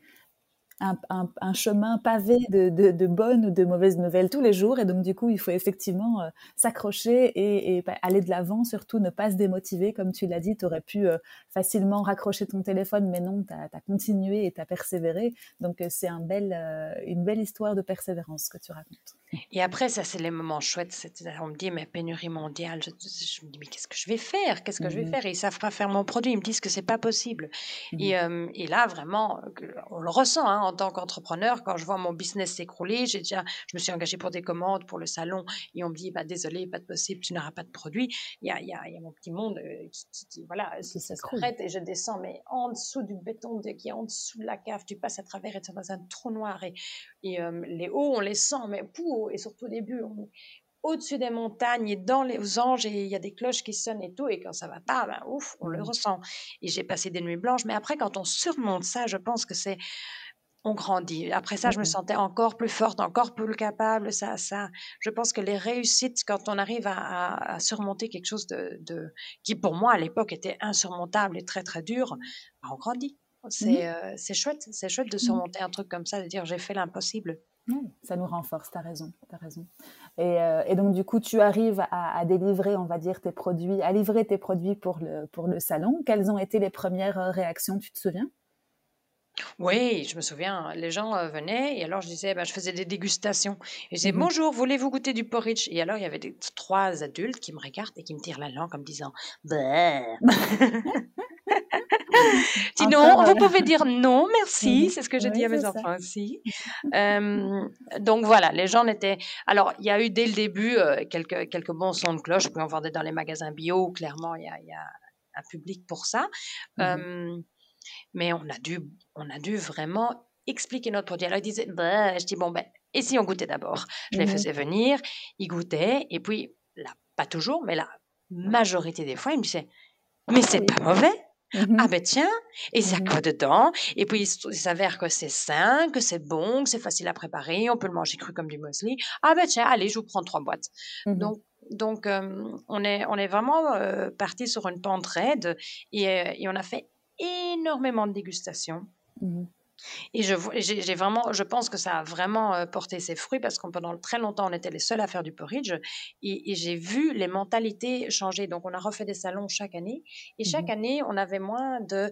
un, chemin pavé de, bonnes ou de mauvaises nouvelles tous les jours. Et donc, du coup, il faut effectivement euh, s'accrocher et, aller de l'avant, surtout ne pas se démotiver. Comme tu l'as dit, tu aurais pu euh, facilement raccrocher ton téléphone, mais non, tu as, continué et tu as persévéré. Donc, euh, c'est un bel, une belle histoire de persévérance que tu racontes. Et après, ça, c'est les moments chouettes. On me dit, mais pénurie mondiale. Je, me dis, mais qu'est-ce que je vais faire? Qu'est-ce que je vais mmh faire? Et ils savent pas faire mon produit. Ils me disent que c'est pas possible. Mmh et, et, là, vraiment, on le ressent hein, en tant qu'entrepreneur. Quand je vois mon business s'écrouler, j'ai déjà, je me suis engagée pour des commandes pour le salon et on me dit, bah, désolé, pas de possible, tu n'auras pas de produit. Il y a, y a, y a mon petit monde qui, qui, voilà, qui s'arrête et je descends, mais en dessous du béton qui est en dessous de la cave, tu passes à travers et tu es dans un trou noir et, et les hauts, on les sent, mais pour et surtout au début, on au-dessus des montagnes et dans les anges et il y a des cloches qui sonnent et tout et quand ça va pas ben ouf on le mmh. ressent. Et j'ai passé des nuits blanches mais après quand on surmonte ça je pense que c'est on grandit. Après ça je me mmh. sentais encore plus forte encore plus capable ça ça. Je pense que les réussites quand on arrive à, surmonter quelque chose de, qui pour moi à l'époque était insurmontable et très très dur ben, on grandit. C'est c'est chouette c'est chouette de surmonter un truc comme ça de dire j'ai fait l'impossible ça nous renforce, tu as raison. As raison. Euh, et, donc, du coup, tu arrives à, délivrer, on va dire, tes produits, à livrer tes produits pour le, pour le salon. Quelles ont été les premières euh, réactions, tu te souviens? Oui, je me souviens, les gens euh, venaient et alors je disais, ben, je faisais des dégustations. Et je disais, mmh bonjour, voulez-vous goûter du porridge? Et alors il y avait des, trois adultes qui me regardent et qui me tirent la langue en me disant, bah. Sinon, vous pouvez dire non, merci. C'est ce que je dis à mes enfants aussi. donc voilà, les gens étaient. Alors, il y a eu dès le début euh, quelques, quelques bons sons de cloche. Puis on vendait dans les magasins bio. Clairement, il y a, y a un public pour ça. Mmh mais on a dû, on a dû vraiment expliquer notre produit. Alors, ils disaient, bah, je dis, bon, ben, et si on goûtait d'abord? Je les mmh faisais venir, ils goûtaient, et puis, là, pas toujours, mais la majorité des fois, ils me disaient, mais c'est pas mauvais. Mmh ah ben tiens, et ça mmh quoi dedans? Et puis il s'avère que c'est sain, que c'est bon, que c'est facile à préparer, on peut le manger cru comme du muesli. Ah ben tiens, allez, je vous prends trois boîtes. Mmh donc donc on est on est vraiment parti sur une pente raide et, et, on a fait énormément de dégustations. Et je, j'ai vraiment, je pense que ça a vraiment euh, porté ses fruits parce que pendant très longtemps, on était les seuls à faire du porridge et, j'ai vu les mentalités changer. Donc, on a refait des salons chaque année et chaque mmh année, on avait moins de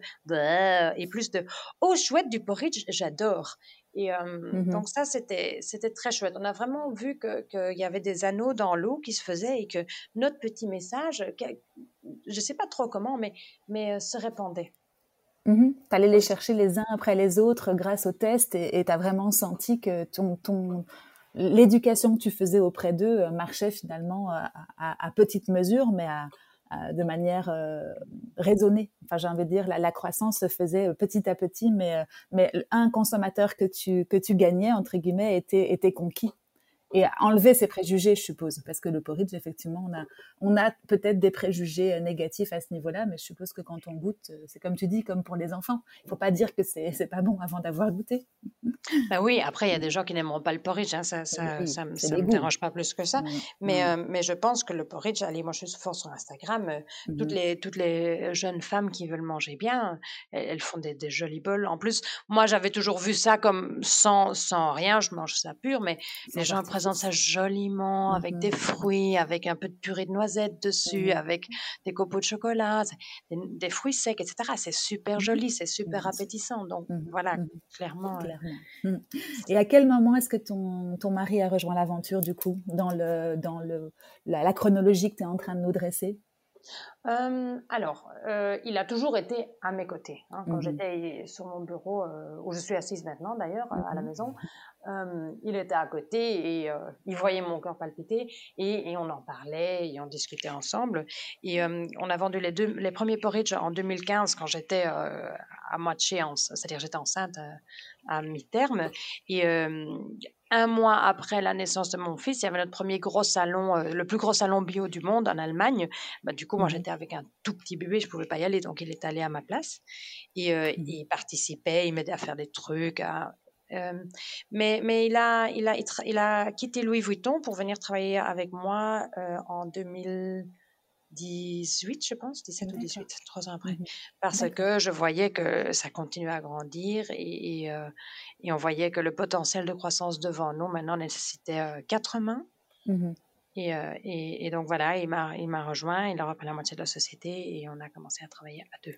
et plus de oh chouette du porridge, j'adore. Et mmh donc ça, c'était c'était très chouette. On a vraiment vu qu'il y avait des anneaux dans l'eau qui se faisaient et que notre petit message, je ne sais pas trop comment, mais mais euh, se répandait. Mmh tu allais les chercher les uns après les autres grâce au test et tu as vraiment senti que ton, ton, l'éducation que tu faisais auprès d'eux euh, marchait finalement à, à, petite mesure, mais à, de manière euh, raisonnée. Enfin, j'ai envie de dire, la, la, croissance se faisait petit à petit, mais, euh, mais un consommateur que tu, que tu gagnais, entre guillemets, était, était conquis et enlever ses préjugés, je suppose, parce que le porridge, effectivement, on a, on a peut-être des préjugés euh, négatifs à ce niveau-là, mais je suppose que quand on goûte, euh, c'est comme tu dis, comme pour les enfants. Il faut pas dire que c'est, c'est pas bon avant d'avoir goûté. Bah oui, après, il y a des gens qui n'aimeront pas le porridge, hein, ça, ça, ça, me dérange pas plus que ça. Mais, euh, mais je pense que le porridge, allez, moi je suis fort sur Instagram, toutes, mmh les, toutes les jeunes femmes qui veulent manger bien, elles, font des, des jolis bols. En plus, moi j'avais toujours vu ça comme sans, sans rien, je mange ça pur, mais les gens présente ça joliment avec des mmh fruits, avec un peu de purée de noisettes dessus, avec des copeaux de chocolat, des, fruits secs, etc. C'est super mmh joli, c'est super appétissant. Donc voilà, clairement. Euh Et à quel moment est-ce que ton, ton mari a rejoint l'aventure du coup dans, le, dans le, la chronologie que tu es en train de nous dresser? Alors, il a toujours été à mes côtés. Hein, quand mmh j'étais sur mon bureau, où je suis assise maintenant d'ailleurs, à la mmh maison, il était à côté et il voyait mon cœur palpiter et, on en parlait et on discutait ensemble. Et on a vendu les, deux, les premiers porridge en 2015 quand j'étais à moitié, c'est-à-dire j'étais enceinte à mi-terme. Et un mois après la naissance de mon fils, il y avait notre premier gros salon, euh, le plus gros salon bio du monde en Allemagne. Bah, du coup, moi, mmh j'étais avec un tout petit bébé, je pouvais pas y aller, donc il est allé à ma place. Et euh, mmh il participait, il m'aidait à faire des trucs. Euh, mais mais il, a, il, a, il, a quitté Louis Vuitton pour venir travailler avec moi en 2000. 18, je pense, 17 ou 18, trois ans après. Mmh Parce que je voyais que ça continuait à grandir et, euh, et, on voyait que le potentiel de croissance devant nous maintenant nécessitait quatre mains. Mmh et, euh, et, et, donc voilà, il m'a rejoint, il a repris la moitié de la société et on a commencé à travailler à deux.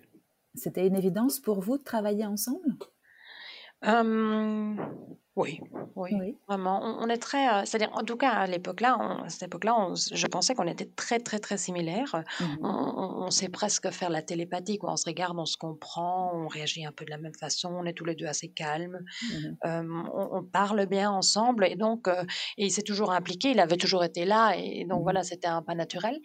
C'était une évidence pour vous de travailler ensemble? Oui, oui, vraiment. On, est très, euh, c'est-à-dire, en tout cas, à l'époque-là, à cette époque-là, je pensais qu'on était très, très, très similaires. Mmh on, sait presque faire la télépathie, quoi. On se regarde, on se comprend, on réagit un peu de la même façon, on est tous les deux assez calmes, mmh on, parle bien ensemble, et donc, euh, et il s'est toujours impliqué, il avait toujours été là, et donc mmh voilà, c'était un pas naturel.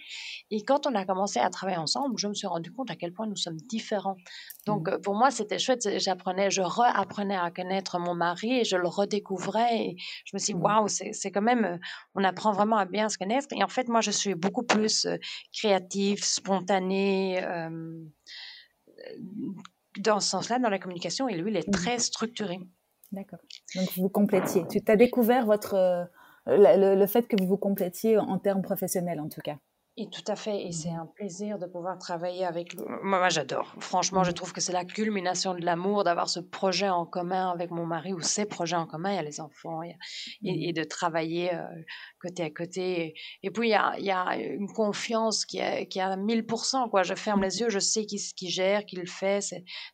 Et quand on a commencé à travailler ensemble, je me suis rendu compte à quel point nous sommes différents. Donc, euh, pour moi, c'était chouette. J'apprenais, je réapprenais à connaître mon mari, et je le redécouvrais. Et je me suis dit, mmh. waouh, c'est quand même, euh, on apprend vraiment à bien se connaître. Et en fait, moi, je suis beaucoup plus euh, créative, spontanée, euh, dans ce sens-là, dans la communication. Et lui, il est mmh. très structuré. D'accord. Donc, vous complétiez. Tu t'as découvert votre, le, le, fait que vous vous complétiez en termes professionnels, en tout cas. Et tout à fait, et c'est mmh un plaisir de pouvoir travailler avec lui. Moi, j'adore. Franchement, je mmh trouve que c'est la culmination de l'amour d'avoir ce projet en commun avec mon mari ou ces projets en commun. Il y a les enfants et, et, mmh de travailler euh, côté à côté. Et, puis, il y, a, il y, a, une confiance qui est, qui est à 1000%. Quoi. Je ferme les yeux, je sais qui, qui gère, qui le fait.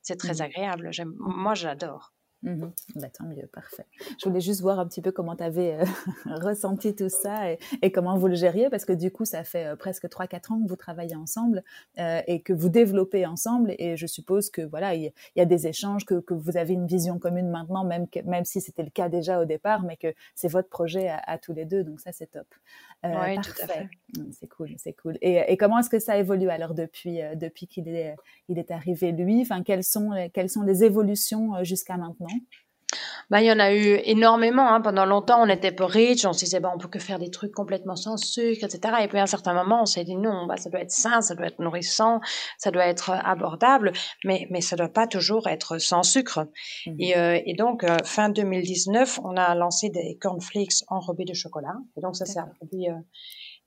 C'est très agréable. Moi, j'adore. Mmh bah, tant mieux, parfait. Je voulais juste voir un petit peu comment tu avais euh, ressenti tout ça et, comment vous le gériez, parce que du coup, ça fait euh, presque 3-4 ans que vous travaillez ensemble euh, et que vous développez ensemble. Et je suppose que voilà, il y, a des échanges, que, que, vous avez une vision commune maintenant, même, que, même si c'était le cas déjà au départ, mais que c'est votre projet à, tous les deux. Donc ça, c'est top. oui, parfait. Mmh, c'est cool, c'est cool. Et, et comment est-ce que ça évolue alors depuis, depuis qu'il est, il est arrivé lui? Enfin, quelles sont, quelles sont les évolutions jusqu'à maintenant? Bah, il y en a eu énormément. Hein. Pendant longtemps, on était peu riche, on se disait, bah, on peut que faire des trucs complètement sans sucre, etc. Et puis à un certain moment, on s'est dit, non, bah, ça doit être sain, ça doit être nourrissant, ça doit être abordable, mais, mais ça doit pas toujours être sans sucre. Mmh. Et, euh, et, donc, euh, fin 2019, on a lancé des cornflakes enrobés de chocolat. Et donc, ça, euh,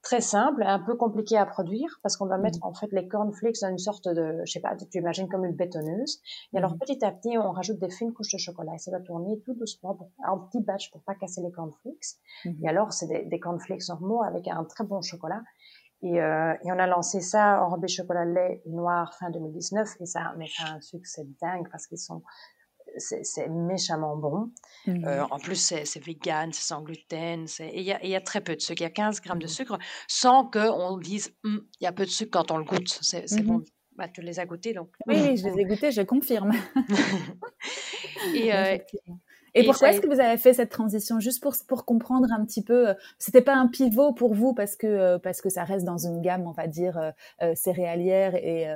très simple, un peu compliqué à produire parce qu'on va mettre mmh. en fait les cornflakes dans une sorte de, je sais pas, tu imagines comme une bétonneuse. Et alors mmh. petit à petit, on rajoute des fines couches de chocolat et ça va tourner tout doucement en petit batch pour pas casser les cornflakes. Mmh. Et alors c'est des, des cornflakes normaux avec un très bon chocolat. Et, euh, et, on a lancé ça enrobé chocolat lait noir fin 2019 et ça a fait un succès dingue parce qu'ils sont c'est méchamment bon. Mmh euh, en plus, c'est vegan, c'est sans gluten. Il y, y, a très peu de sucre. Il y a 15 grammes de mmh sucre sans qu'on dise «Hum, il y a peu de sucre quand on le goûte. C'est mmh bon. Bah, tu les as goûtés donc. Oui, oui, je les ai goûtés, je confirme. et, euh, et, pourquoi est-ce que vous avez fait cette transition Juste pour, pour comprendre un petit peu, euh, c'était pas un pivot pour vous parce que, euh, parce que ça reste dans une gamme, on va dire, euh, céréalière et,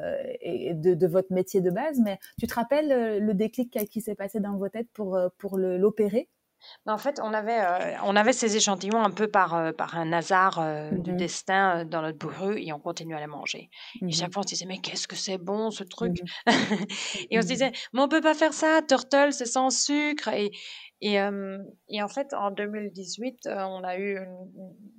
et de, de, votre métier de base, mais tu te rappelles le déclic qui s'est passé dans vos têtes pour, pour l'opérer? En fait, on avait, euh, on avait ces échantillons un peu par, euh, par un hasard euh, du mmh destin dans notre bourru et on continuait à les manger. Et mmh chaque fois, on se disait, mais qu'est-ce que c'est bon ce truc? Mmh Et on se disait, mais on peut pas faire ça, Turtle, c'est sans sucre. Et, et, euh, et, en fait, en 2018, euh, on a eu,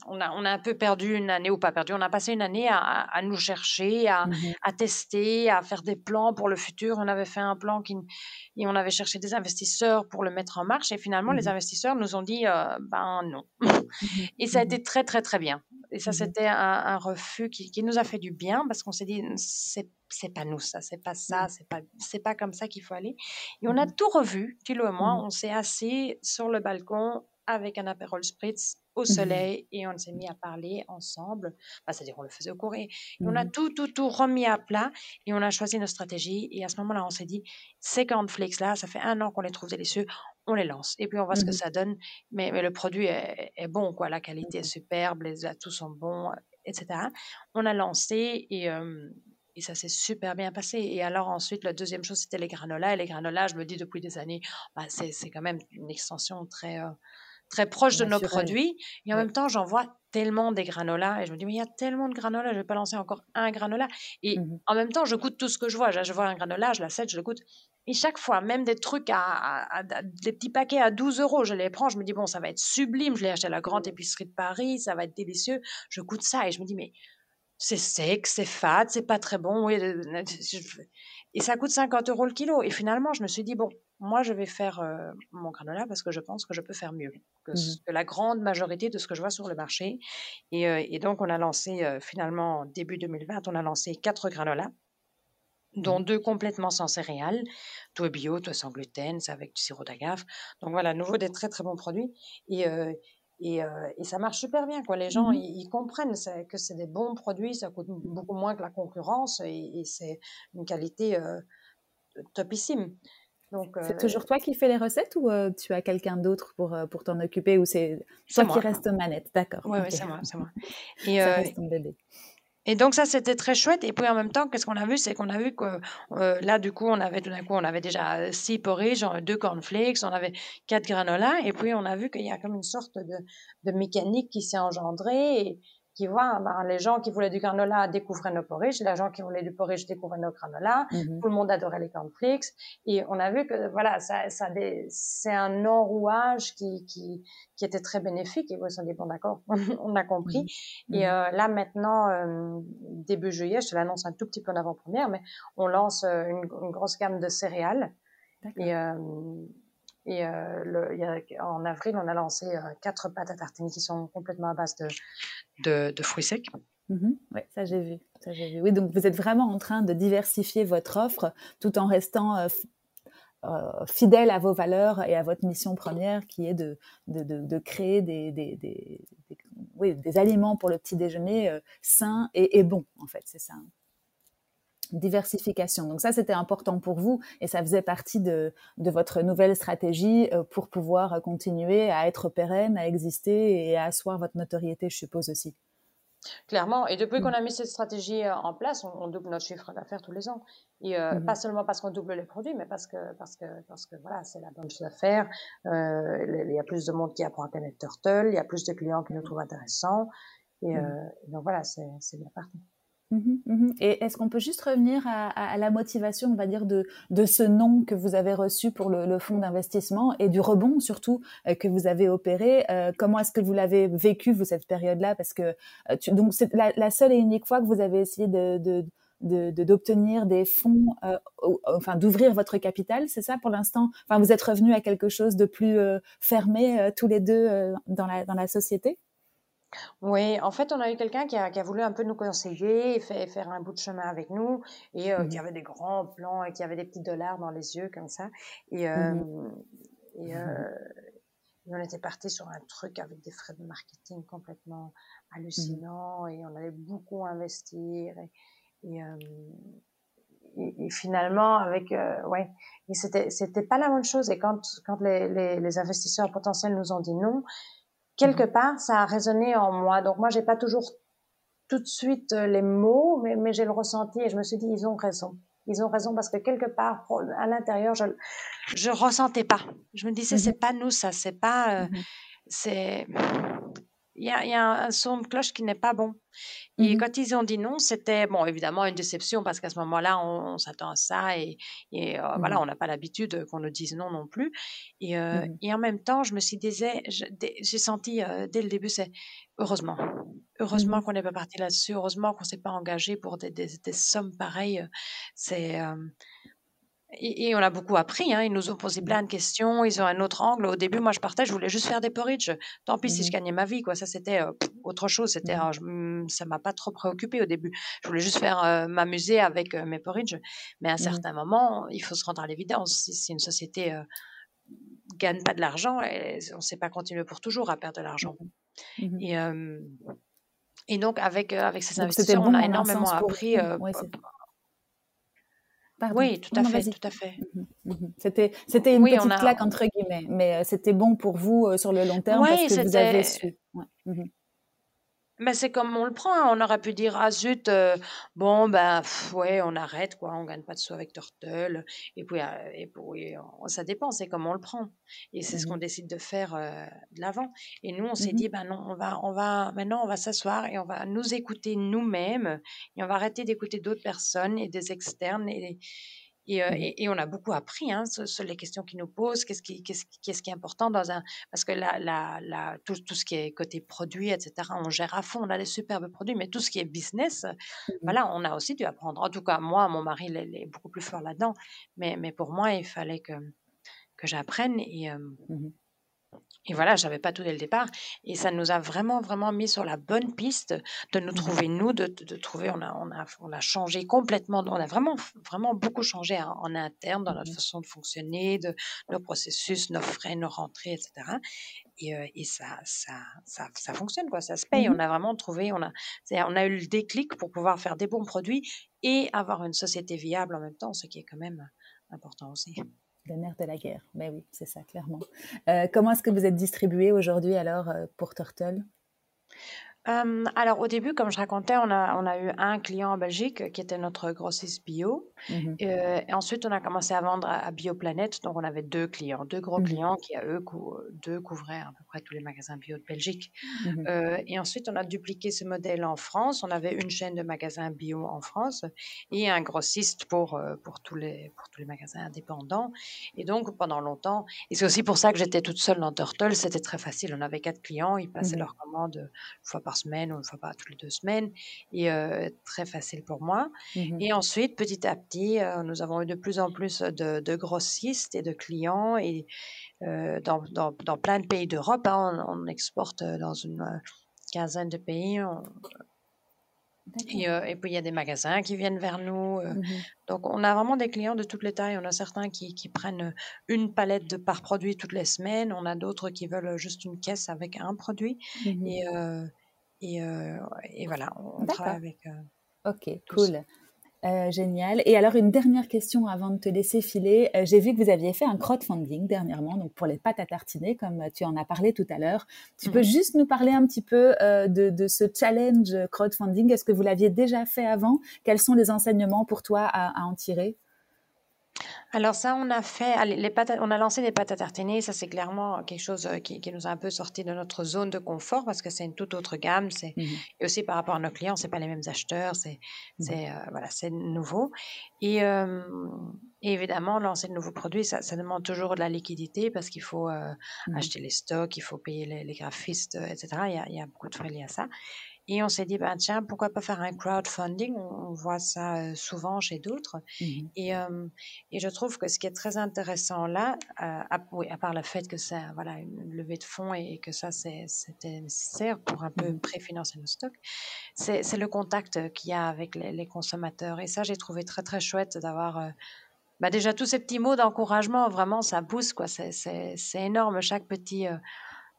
on a, on a un peu perdu une année ou pas perdu. On a passé une année à, à nous chercher, à, mmh à, tester, à faire des plans pour le futur. On avait fait un plan qui, et on avait cherché des investisseurs pour le mettre en marche. Et finalement, les mmh investisseurs nous ont dit, euh, ben non. Mmh et ça a été très très très bien. Et ça, c'était un, un, refus qui, qui, nous a fait du bien parce qu'on s'est dit, c'est c'est pas nous ça, c'est pas ça, mmh. c'est pas c'est pas comme ça qu'il faut aller. Et on a mmh tout revu, Thilo et moi, mmh on s'est assis sur le balcon avec un apérol spritz au soleil et on s'est mis à parler ensemble. c'est-à-dire on le faisait au cours et, on a tout tout tout remis à plat et on a choisi nos stratégies et à ce moment-là on s'est dit ces cornflakes là, ça fait un an qu'on les trouve délicieux, on les lance et puis on voit ce que ça donne. Mais, mais le produit est, est, bon quoi, la qualité est superbe, les atouts sont bons, etc. On a lancé et et ça s'est super bien passé. Et alors ensuite, la deuxième chose, c'était les granolas. Et les granolas, je me dis depuis des années, bah, c'est quand même une extension très, euh, très proche de nos produits. Et en même temps, j'en vois tellement des granolas. Et je me dis, mais il y a tellement de granolas, je vais pas lancer encore un granola. Et mmh en même temps, je goûte tout ce que je vois. Je vois un granola, je l'achète, je le goûte. Et chaque fois, même des trucs à, des petits paquets à 12 euros, je les prends, je me dis, bon, ça va être sublime. Je l'ai acheté à la grande épicerie de Paris, ça va être délicieux. Je goûte ça et je me dis, mais c'est sec, c'est fade, c'est pas très bon. Oui, et ça coûte 50 euros le kilo. Et finalement, je me suis dit, bon, moi, je vais faire euh, mon granola parce que je pense que je peux faire mieux que, mmh la grande majorité de ce que je vois sur le marché. Et, euh, et donc, on a lancé, euh, finalement, début 2020, on a lancé quatre granolas dont mmh deux complètement sans céréales, tout bio, tout sans gluten, c'est avec du sirop d'agave. Donc voilà, nouveau des très très bons produits. Et, et, euh, et, ça marche super bien. Quoi. Les gens, mmh ils, comprennent que c'est des bons produits, ça coûte beaucoup moins que la concurrence et, c'est une qualité euh, topissime. Donc, c'est euh, toujours toi qui fais les recettes ou tu as quelqu'un d'autre pour, pour t'en occuper ou c'est toi qui reste manette D'accord. Oui, ouais, c'est moi, c'est moi. Et, ça reste ton bébé. Et donc ça, c'était très chouette. Et puis en même temps, qu'est-ce qu'on a vu? C'est qu'on a vu que euh, là, du coup, on avait tout d'un coup, on avait déjà six porridge, deux cornflakes, on avait quatre granola. Et puis on a vu qu'il y a comme une sorte de, de mécanique qui s'est engendrée. Qui voient ben, les gens qui voulaient du granola découvraient nos porridge, les gens qui voulaient du porridge découvraient nos granola, mmh tout le monde adorait les cornflakes. Et on a vu que voilà ça, ça c'est un enrouage qui, qui, qui était très bénéfique et ils se sont dit bon d'accord on a compris. Mmh et mmh euh, là maintenant euh, début juillet je te l'annonce un tout petit peu en avant-première mais on lance euh, une, une, grosse gamme de céréales. Et et euh, en avril, on a lancé euh, quatre pâtes à tartiner qui sont complètement à base de, fruits secs. Mmh oui, ça j'ai vu. Donc vous êtes vraiment en train de diversifier votre offre tout en restant euh, euh, fidèle à vos valeurs et à votre mission première qui est de, créer des, aliments pour le petit déjeuner sains et, et bons, en fait, c'est ça. Hein diversification. Donc ça, c'était important pour vous et ça faisait partie de, de votre nouvelle stratégie euh, pour pouvoir continuer à être pérenne, à exister et à asseoir votre notoriété, je suppose aussi. Clairement. Et depuis qu'on mm. a mis cette stratégie euh, en place, on, double notre chiffre d'affaires tous les ans. Et euh, mm-hmm. pas seulement parce qu'on double les produits, mais parce que parce que parce que voilà, c'est la bonne chose à faire. Euh, il y a plus de monde qui apprend à connaître Turtle, il y a plus de clients qui nous trouvent intéressants. Et, mm. euh, donc voilà, c'est bien parti. Mhm, mhm. Et est-ce qu'on peut juste revenir à, la motivation, on va dire, de, de ce nom que vous avez reçu pour le, fonds d'investissement et du rebond surtout euh, que vous avez opéré euh, Comment est-ce que vous l'avez vécu, vous, cette période-là? Parce que euh, donc c'est la, seule et unique fois que vous avez essayé de, d'obtenir des fonds, enfin d'ouvrir votre capital, c'est ça pour l'instant? Enfin, vous êtes revenu à quelque chose de plus fermé tous les deux dans la dans la société? Oui, en fait, on a eu quelqu'un qui a, qui a voulu un peu nous conseiller et faire un bout de chemin avec nous et euh, qui mmh avait des grands plans et qui avait des petits dollars dans les yeux comme ça. Et, mmh euh, et, euh, on était parti sur un truc avec des frais de marketing complètement mmh hallucinants et on allait beaucoup investir et, euh, et, et finalement avec euh, ouais et c'était c'était pas la bonne chose et quand quand les, les, les investisseurs potentiels nous ont dit non quelque mhm. part, ça a résonné en moi. Donc moi, j'ai pas toujours tout de suite euh, les mots, mais, mais j'ai le ressenti et je me suis dit, ils ont raison. Ils ont raison parce que quelque part, à l'intérieur, je je ressentais pas. Je me disais, c'est mhm. pas nous, ça, c'est pas, euh, mhm. c'est il y a, y a, un son de cloche qui n'est pas bon. Et mmh quand ils ont dit non, c'était, bon, évidemment, une déception parce qu'à ce moment-là, on, s'attend à ça et, et euh, mmh voilà, on n'a pas l'habitude qu'on nous dise non non plus. Et, euh, mmh et en même temps, je me suis disais, j'ai senti euh, dès le début, c'est heureusement. Heureusement qu'on n'est pas parti là-dessus, heureusement qu'on s'est pas engagé pour des, des, des sommes pareilles. C'est, et, on a beaucoup appris, hein. ils nous ont posé plein de questions, ils ont un autre angle. Au début, moi, je partais, je voulais juste faire des porridge. Tant pis si je mmh gagnais ma vie, quoi. Ça, c'était euh, autre chose. C'était, mmh mmh, ça m'a pas trop préoccupé au début. Je voulais juste faire euh, m'amuser avec euh, mes porridge. Mais à un certain moment, il faut se rendre à l'évidence. Si, une société gagne pas de l'argent, on ne sait pas continuer pour toujours à perdre de l'argent. Et, et donc, avec, avec ces investisseurs, on a énormément appris. Oui, tout à fait, tout à fait. Mmh mmh c'était, c'était une petite claque entre guillemets, mais c'était bon pour vous euh, sur le long terme parce que vous avez su. Ouais. Mais c'est comme on le prend. Hein. On aurait pu dire ah zut, euh, bon ben ouais, on arrête quoi, on gagne pas de sous avec Turtle. Et puis, euh, et puis ça dépend, c'est comme on le prend. Et c'est ce mmh qu'on décide de faire euh, de l'avant. Et nous, on s'est mmh dit ben non, on va, on va maintenant, on va s'asseoir et on va nous écouter nous-mêmes et on va arrêter d'écouter d'autres personnes et des externes et et, euh, mmh et, et, on a beaucoup appris hein, sur, les questions qu'ils nous posent, qu'est-ce qui, qu'est-ce, qu'est-ce qui est important dans un... Parce que la, la, la, tout, tout ce qui est côté produit, etc., on gère à fond, on a des superbes produits, mais tout ce qui est business, mmh voilà, on a aussi dû apprendre. En tout cas, moi, mon mari, il est, beaucoup plus fort là-dedans, mais, mais pour moi, il fallait que, que j'apprenne et... Euh, mmh et voilà, j'avais pas tout dès le départ. Et ça nous a vraiment, vraiment mis sur la bonne piste de nous mmh trouver, nous, de, de, trouver, on a, on, a, on a changé complètement, on a vraiment, vraiment beaucoup changé en, interne dans notre mmh façon de fonctionner, de nos processus, nos frais, nos rentrées, etc. Et, euh, et ça, ça, ça, ça, fonctionne, quoi, ça se paye. Mmh on a vraiment trouvé, on a, on a eu le déclic pour pouvoir faire des bons produits et avoir une société viable en même temps, ce qui est quand même important aussi. Le nerf de la guerre. Mais oui, c'est ça, clairement. Euh, comment est-ce que vous êtes distribué aujourd'hui alors euh, pour Turtle? Alors au début, comme je racontais, on a, on a eu un client en Belgique qui était notre grossiste bio. Mmh euh, et ensuite, on a commencé à vendre à, Bioplanète. Donc, on avait deux clients, deux gros mmh clients qui, à eux, deux couvraient à peu près tous les magasins bio de Belgique. Euh, et ensuite, on a dupliqué ce modèle en France. On avait une chaîne de magasins bio en France et un grossiste pour, euh, pour, tous, les, pour tous les magasins indépendants. Et donc, pendant longtemps, et c'est aussi pour ça que j'étais toute seule dans Turtle, c'était très facile. On avait quatre clients, ils passaient leurs commandes une fois par semaine ou une fois pas toutes les deux semaines, et euh, très facile pour moi. Mmh et ensuite, petit à petit, euh, nous avons eu de plus en plus de, grossistes et de clients, et euh, dans, dans, dans, plein de pays d'Europe, hein, on, exporte dans une quinzaine de pays. et, et, puis il y a des magasins qui viennent vers nous. Mmh donc on a vraiment des clients de toutes les tailles. On a certains qui, qui prennent une palette de par produit toutes les semaines. On a d'autres qui veulent juste une caisse avec un produit. Mmh et, euh, et voilà, on travaille avec. Euh, ok, cool. Euh, génial. Et alors, une dernière question avant de te laisser filer. J'ai vu que vous aviez fait un crowdfunding dernièrement, donc pour les pâtes à tartiner, comme tu en as parlé tout à l'heure. Tu peux mmh. juste nous parler un petit peu de, de, ce challenge crowdfunding Est-ce que vous l'aviez déjà fait avant? Quels sont les enseignements pour toi à, à en tirer? Alors ça, on a fait, les on a lancé des pâtes à tartiner. Ça, c'est clairement quelque chose euh, qui, nous a un peu sorti de notre zone de confort parce que c'est une toute autre gamme. C'est mmh et aussi par rapport à nos clients, c'est pas les mêmes acheteurs. C'est mmh euh, voilà, c'est nouveau. Et, évidemment, lancer de nouveaux produits, ça, demande toujours de la liquidité parce qu'il faut mmh acheter les stocks, il faut payer les, graphistes, etc. Il y, a, il y a beaucoup de frais liés à ça. Et on s'est dit, ben, tiens, pourquoi pas faire un crowdfunding? On voit ça souvent chez d'autres. Mmh et, et, je trouve que ce qui est très intéressant là, à, oui, à part le fait que c'est voilà, une levée de fonds et, que ça, c'était nécessaire pour un peu mmh préfinancer nos stocks, c'est le contact qu'il y a avec les, consommateurs. Et ça, j'ai trouvé très, très chouette d'avoir... bah déjà, tous ces petits mots d'encouragement, vraiment, ça pousse, quoi. C'est énorme. Chaque petit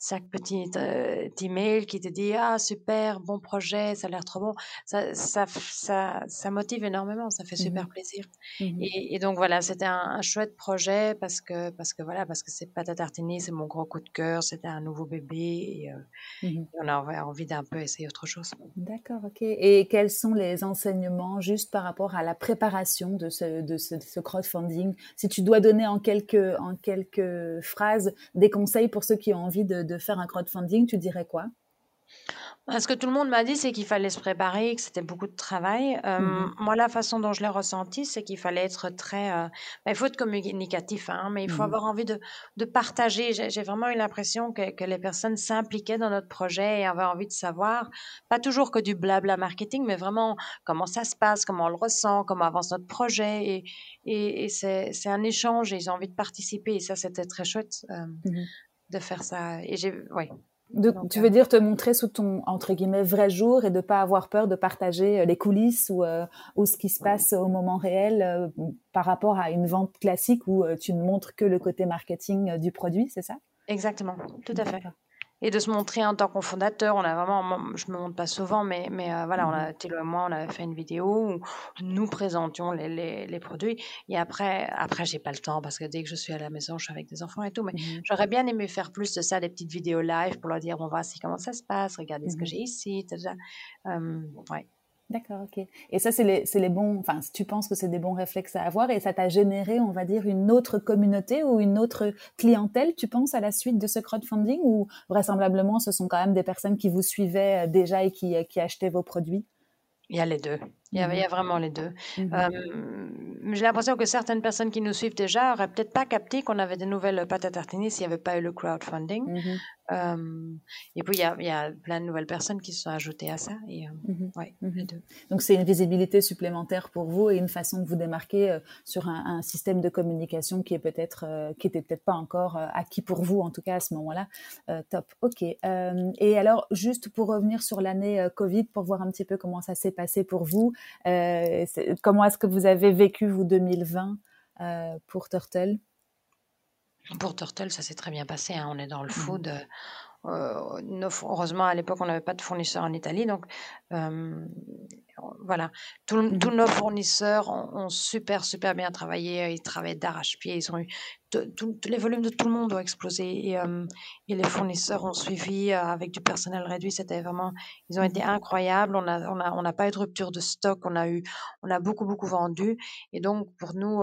chaque petit euh, email qui te dit ah super bon projet ça a l'air trop bon ça, ça, ça, ça, motive énormément ça fait super mmh plaisir. Mmh et, et, donc voilà c'était un, chouette projet parce que parce que voilà parce que c'est à tartiner c'est mon gros coup de cœur c'était un nouveau bébé et, euh, mmh on a envie d'un peu essayer autre chose. D'accord ok. Et quels sont les enseignements juste par rapport à la préparation de ce de ce, de ce crowdfunding? Si tu dois donner en quelques en quelques phrases des conseils pour ceux qui ont envie de de faire un crowdfunding, tu dirais quoi? Ce que tout le monde m'a dit, c'est qu'il fallait se préparer, que c'était beaucoup de travail. Euh, mmh moi, la façon dont je l'ai ressenti, c'est qu'il fallait être très. Euh, bah, il faut être communicatif, hein, mais il faut mmh avoir envie de, de partager. J'ai vraiment eu l'impression que, que, les personnes s'impliquaient dans notre projet et avaient envie de savoir, pas toujours que du blabla marketing, mais vraiment comment ça se passe, comment on le ressent, comment avance notre projet. Et, et, et c'est un échange et ils ont envie de participer. Et ça, c'était très chouette. Euh, mmh de faire ça. Et j'ai, ouais. tu veux euh dire te montrer sous ton entre guillemets vrai jour et de pas avoir peur de partager euh, les coulisses ou, euh, ou ce qui se passe au moment réel par rapport à une vente classique où tu ne montres que le côté marketing du produit, c'est ça? Exactement, tout à fait et de se montrer en tant que fondateur. On a vraiment, je me montre pas souvent, mais, mais euh, voilà, on a, Thélo et moi, on avait fait une vidéo où nous présentions les, les, les produits. Et après, après, j'ai pas le temps parce que dès que je suis à la maison, je suis avec des enfants et tout. Mais mmh j'aurais bien aimé faire plus de ça, des petites vidéos live pour leur dire, bon, voici comment ça se passe, regardez ce que mmh j'ai ici, déjà. Euh, ouais. D'accord, ok. Et ça, c'est les, les, bons, enfin, tu penses que c'est des bons réflexes à avoir et ça t'a généré, on va dire, une autre communauté ou une autre clientèle, tu penses, à la suite de ce crowdfunding ou vraisemblablement, ce sont quand même des personnes qui vous suivaient euh, déjà et qui, euh, qui achetaient vos produits? Il y a les deux. Il y, a, il y a, mmh vraiment les deux. Mmh euh, j'ai l'impression que certaines personnes qui nous suivent déjà auraient peut-être pas capté qu'on avait des nouvelles pâtes à tartiner s'il n'y avait pas eu le crowdfunding. Mmh et puis, il y, a, y, a, plein de nouvelles personnes qui se sont ajoutées à ça. Et, mmh ouais, mmh Donc, c'est une visibilité supplémentaire pour vous et une façon de vous démarquer euh, sur un, un, système de communication qui est peut-être, euh, qui était peut-être pas encore euh, acquis pour vous, en tout cas à ce moment-là. top. OK. et alors, juste pour revenir sur l'année Covid, pour voir un petit peu comment ça s'est passé pour vous, comment est-ce que vous avez vécu, vous, 2020 pour Turtle? Pour Turtle, ça s'est très bien passé. Hein. On est dans le mmh food. Euh, euh, heureusement, à l'époque, on n'avait pas de fournisseurs en Italie. Donc, euh, voilà. Mmh tous nos fournisseurs ont, super, super bien travaillé. Ils travaillaient d'arrache-pied. Ils ont eu tous les volumes de tout le monde ont explosé et, et les fournisseurs ont suivi avec du personnel réduit. C'était vraiment, ils ont été incroyables. On n'a on a, on a pas eu de rupture de stock. On a eu, on a beaucoup, beaucoup vendu. Et donc, pour nous,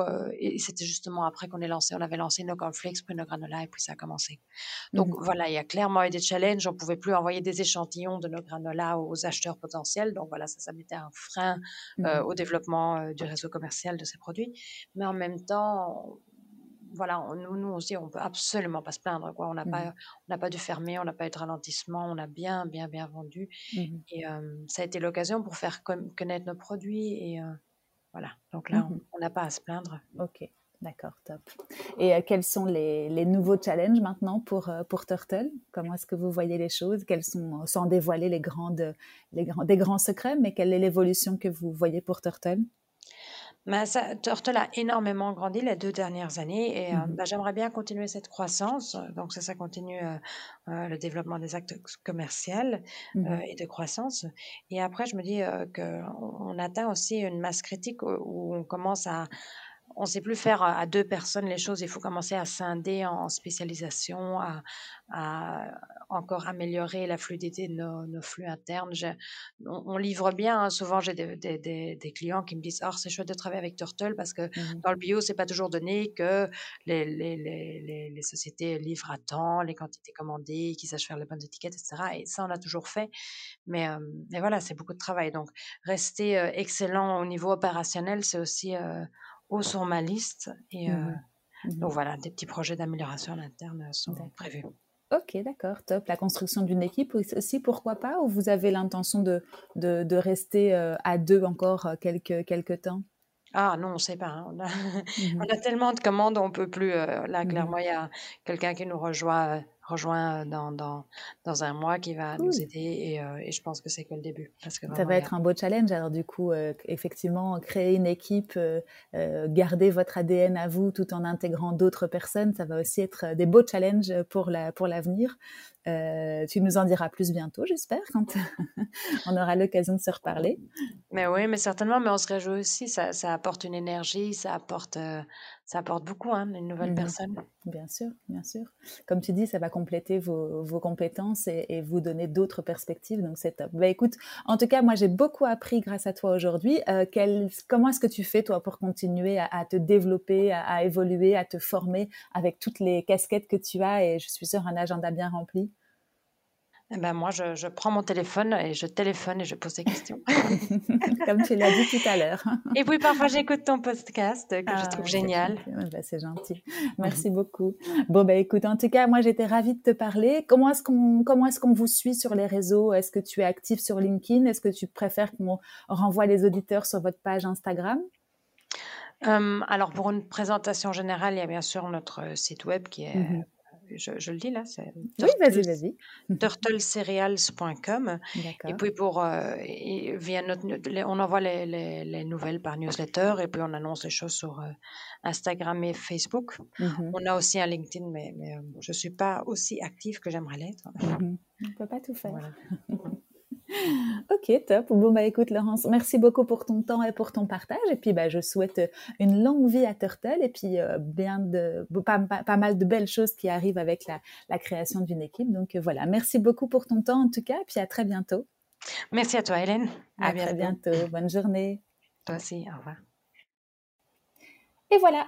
c'était justement après qu'on ait lancé, on avait lancé nos cornflakes, puis nos granola et puis ça a commencé. Donc, mmh voilà, il y a clairement eu des challenges. On pouvait plus envoyer des échantillons de nos granola aux acheteurs potentiels. Donc, voilà, ça, ça mettait un frein mmh au développement du réseau commercial de ces produits. Mais en même temps, voilà, nous, nous aussi, on peut absolument pas se plaindre. Quoi. On n'a mmh pas, on n'a pas dû fermer, on n'a pas eu de ralentissement, on a bien, bien, bien vendu. Mmh et ça a été l'occasion pour faire connaître nos produits. Et voilà, donc là, mmh on n'a pas à se plaindre. Ok, d'accord, top. Et quels sont les, les, nouveaux challenges maintenant pour, pour Turtle? Comment est-ce que vous voyez les choses? Quels sont, sans dévoiler les grandes, les grands, des grands secrets, mais quelle est l'évolution que vous voyez pour Turtle? Ça, Turtle a énormément grandi les deux dernières années et euh, mmh bah, j'aimerais bien continuer cette croissance. Donc ça, ça continue euh, euh, le développement des actes commerciaux mmh et de croissance. Et après, je me dis qu'on on atteint aussi une masse critique où on commence à on sait plus faire à deux personnes les choses. Il faut commencer à scinder en spécialisation, à, encore améliorer la fluidité de nos, flux internes. on, livre bien. Hein. Souvent, j'ai des, clients qui me disent Oh, c'est chouette de travailler avec Turtle parce que mmh dans le bio, c'est pas toujours donné que les, les, sociétés livrent à temps, les quantités commandées, qu'ils sachent faire les bonnes étiquettes, etc. Et ça, on a toujours fait. Mais, mais voilà, c'est beaucoup de travail. Donc, rester excellent au niveau opérationnel, c'est aussi haut sur ma liste. Et, mmh mmh donc voilà, des petits projets d'amélioration à l'interne sont prévus. Ok, d'accord, top. La construction d'une équipe aussi, pourquoi pas Ou vous avez l'intention de, de, rester euh, à deux encore euh, quelques, quelques temps? Ah non, on ne sait pas. Hein. Mmh on, a, tellement de commandes, on ne peut plus. Euh, là, mmh clairement, il y a quelqu'un qui nous rejoint rejoint dans, dans, dans, un mois qui va nous aider et, euh, et, je pense que c'est que le début. Parce que ça va être un beau challenge. Alors du coup, euh, effectivement, créer une équipe, euh, garder votre ADN à vous tout en intégrant d'autres personnes, ça va aussi être des beaux challenges pour la pour l'avenir. tu nous en diras plus bientôt, j'espère, quand on aura l'occasion de se reparler. Mais oui, mais certainement, mais on se réjouit aussi. Ça, ça apporte une énergie, ça apporte ça apporte beaucoup, hein, une nouvelle mmh personne. Bien sûr, bien sûr. Comme tu dis, ça va compléter vos, compétences et, vous donner d'autres perspectives, donc c'est top. Bah, écoute, en tout cas, moi j'ai beaucoup appris grâce à toi aujourd'hui. Euh, comment est-ce que tu fais, toi, pour continuer à, te développer, à, évoluer, à te former avec toutes les casquettes que tu as? Et je suis sûre un agenda bien rempli eh ben moi, je, je, prends mon téléphone et je téléphone et je pose des questions. Comme tu l'as dit tout à l'heure. et puis parfois, j'écoute ton podcast que je ah, trouve génial. Bah, c'est gentil. Merci beaucoup. Bon, bah, écoute, en tout cas, moi, j'étais ravie de te parler. Comment est-ce qu'on comment est-ce qu'on vous suit sur les réseaux? Est-ce que tu es actif sur LinkedIn? Est-ce que tu préfères qu'on renvoie les auditeurs sur votre page Instagram? Hum, alors, pour une présentation générale, il y a bien sûr notre site web qui est mmh je, le dis là, c'est oui, vas-y, vas-y. turtlecereals.com. Et puis pour euh, via notre, on envoie les, les, nouvelles par newsletter et puis on annonce les choses sur euh, Instagram et Facebook. Mm-hmm. On a aussi un LinkedIn, mais, mais euh, je suis pas aussi active que j'aimerais l'être. Mm-hmm. On peut pas tout faire. Voilà. Ok, top. Bon, bah écoute, Laurence, merci beaucoup pour ton temps et pour ton partage. Et puis, bah, je souhaite une longue vie à Turtle et puis euh, bien de, pas, pas, mal de belles choses qui arrivent avec la, la création d'une équipe. Donc euh, voilà, merci beaucoup pour ton temps en tout cas. Et puis à très bientôt. Merci à toi, Hélène. À, à très bientôt. Bonne journée. Toi aussi, au revoir. Et voilà,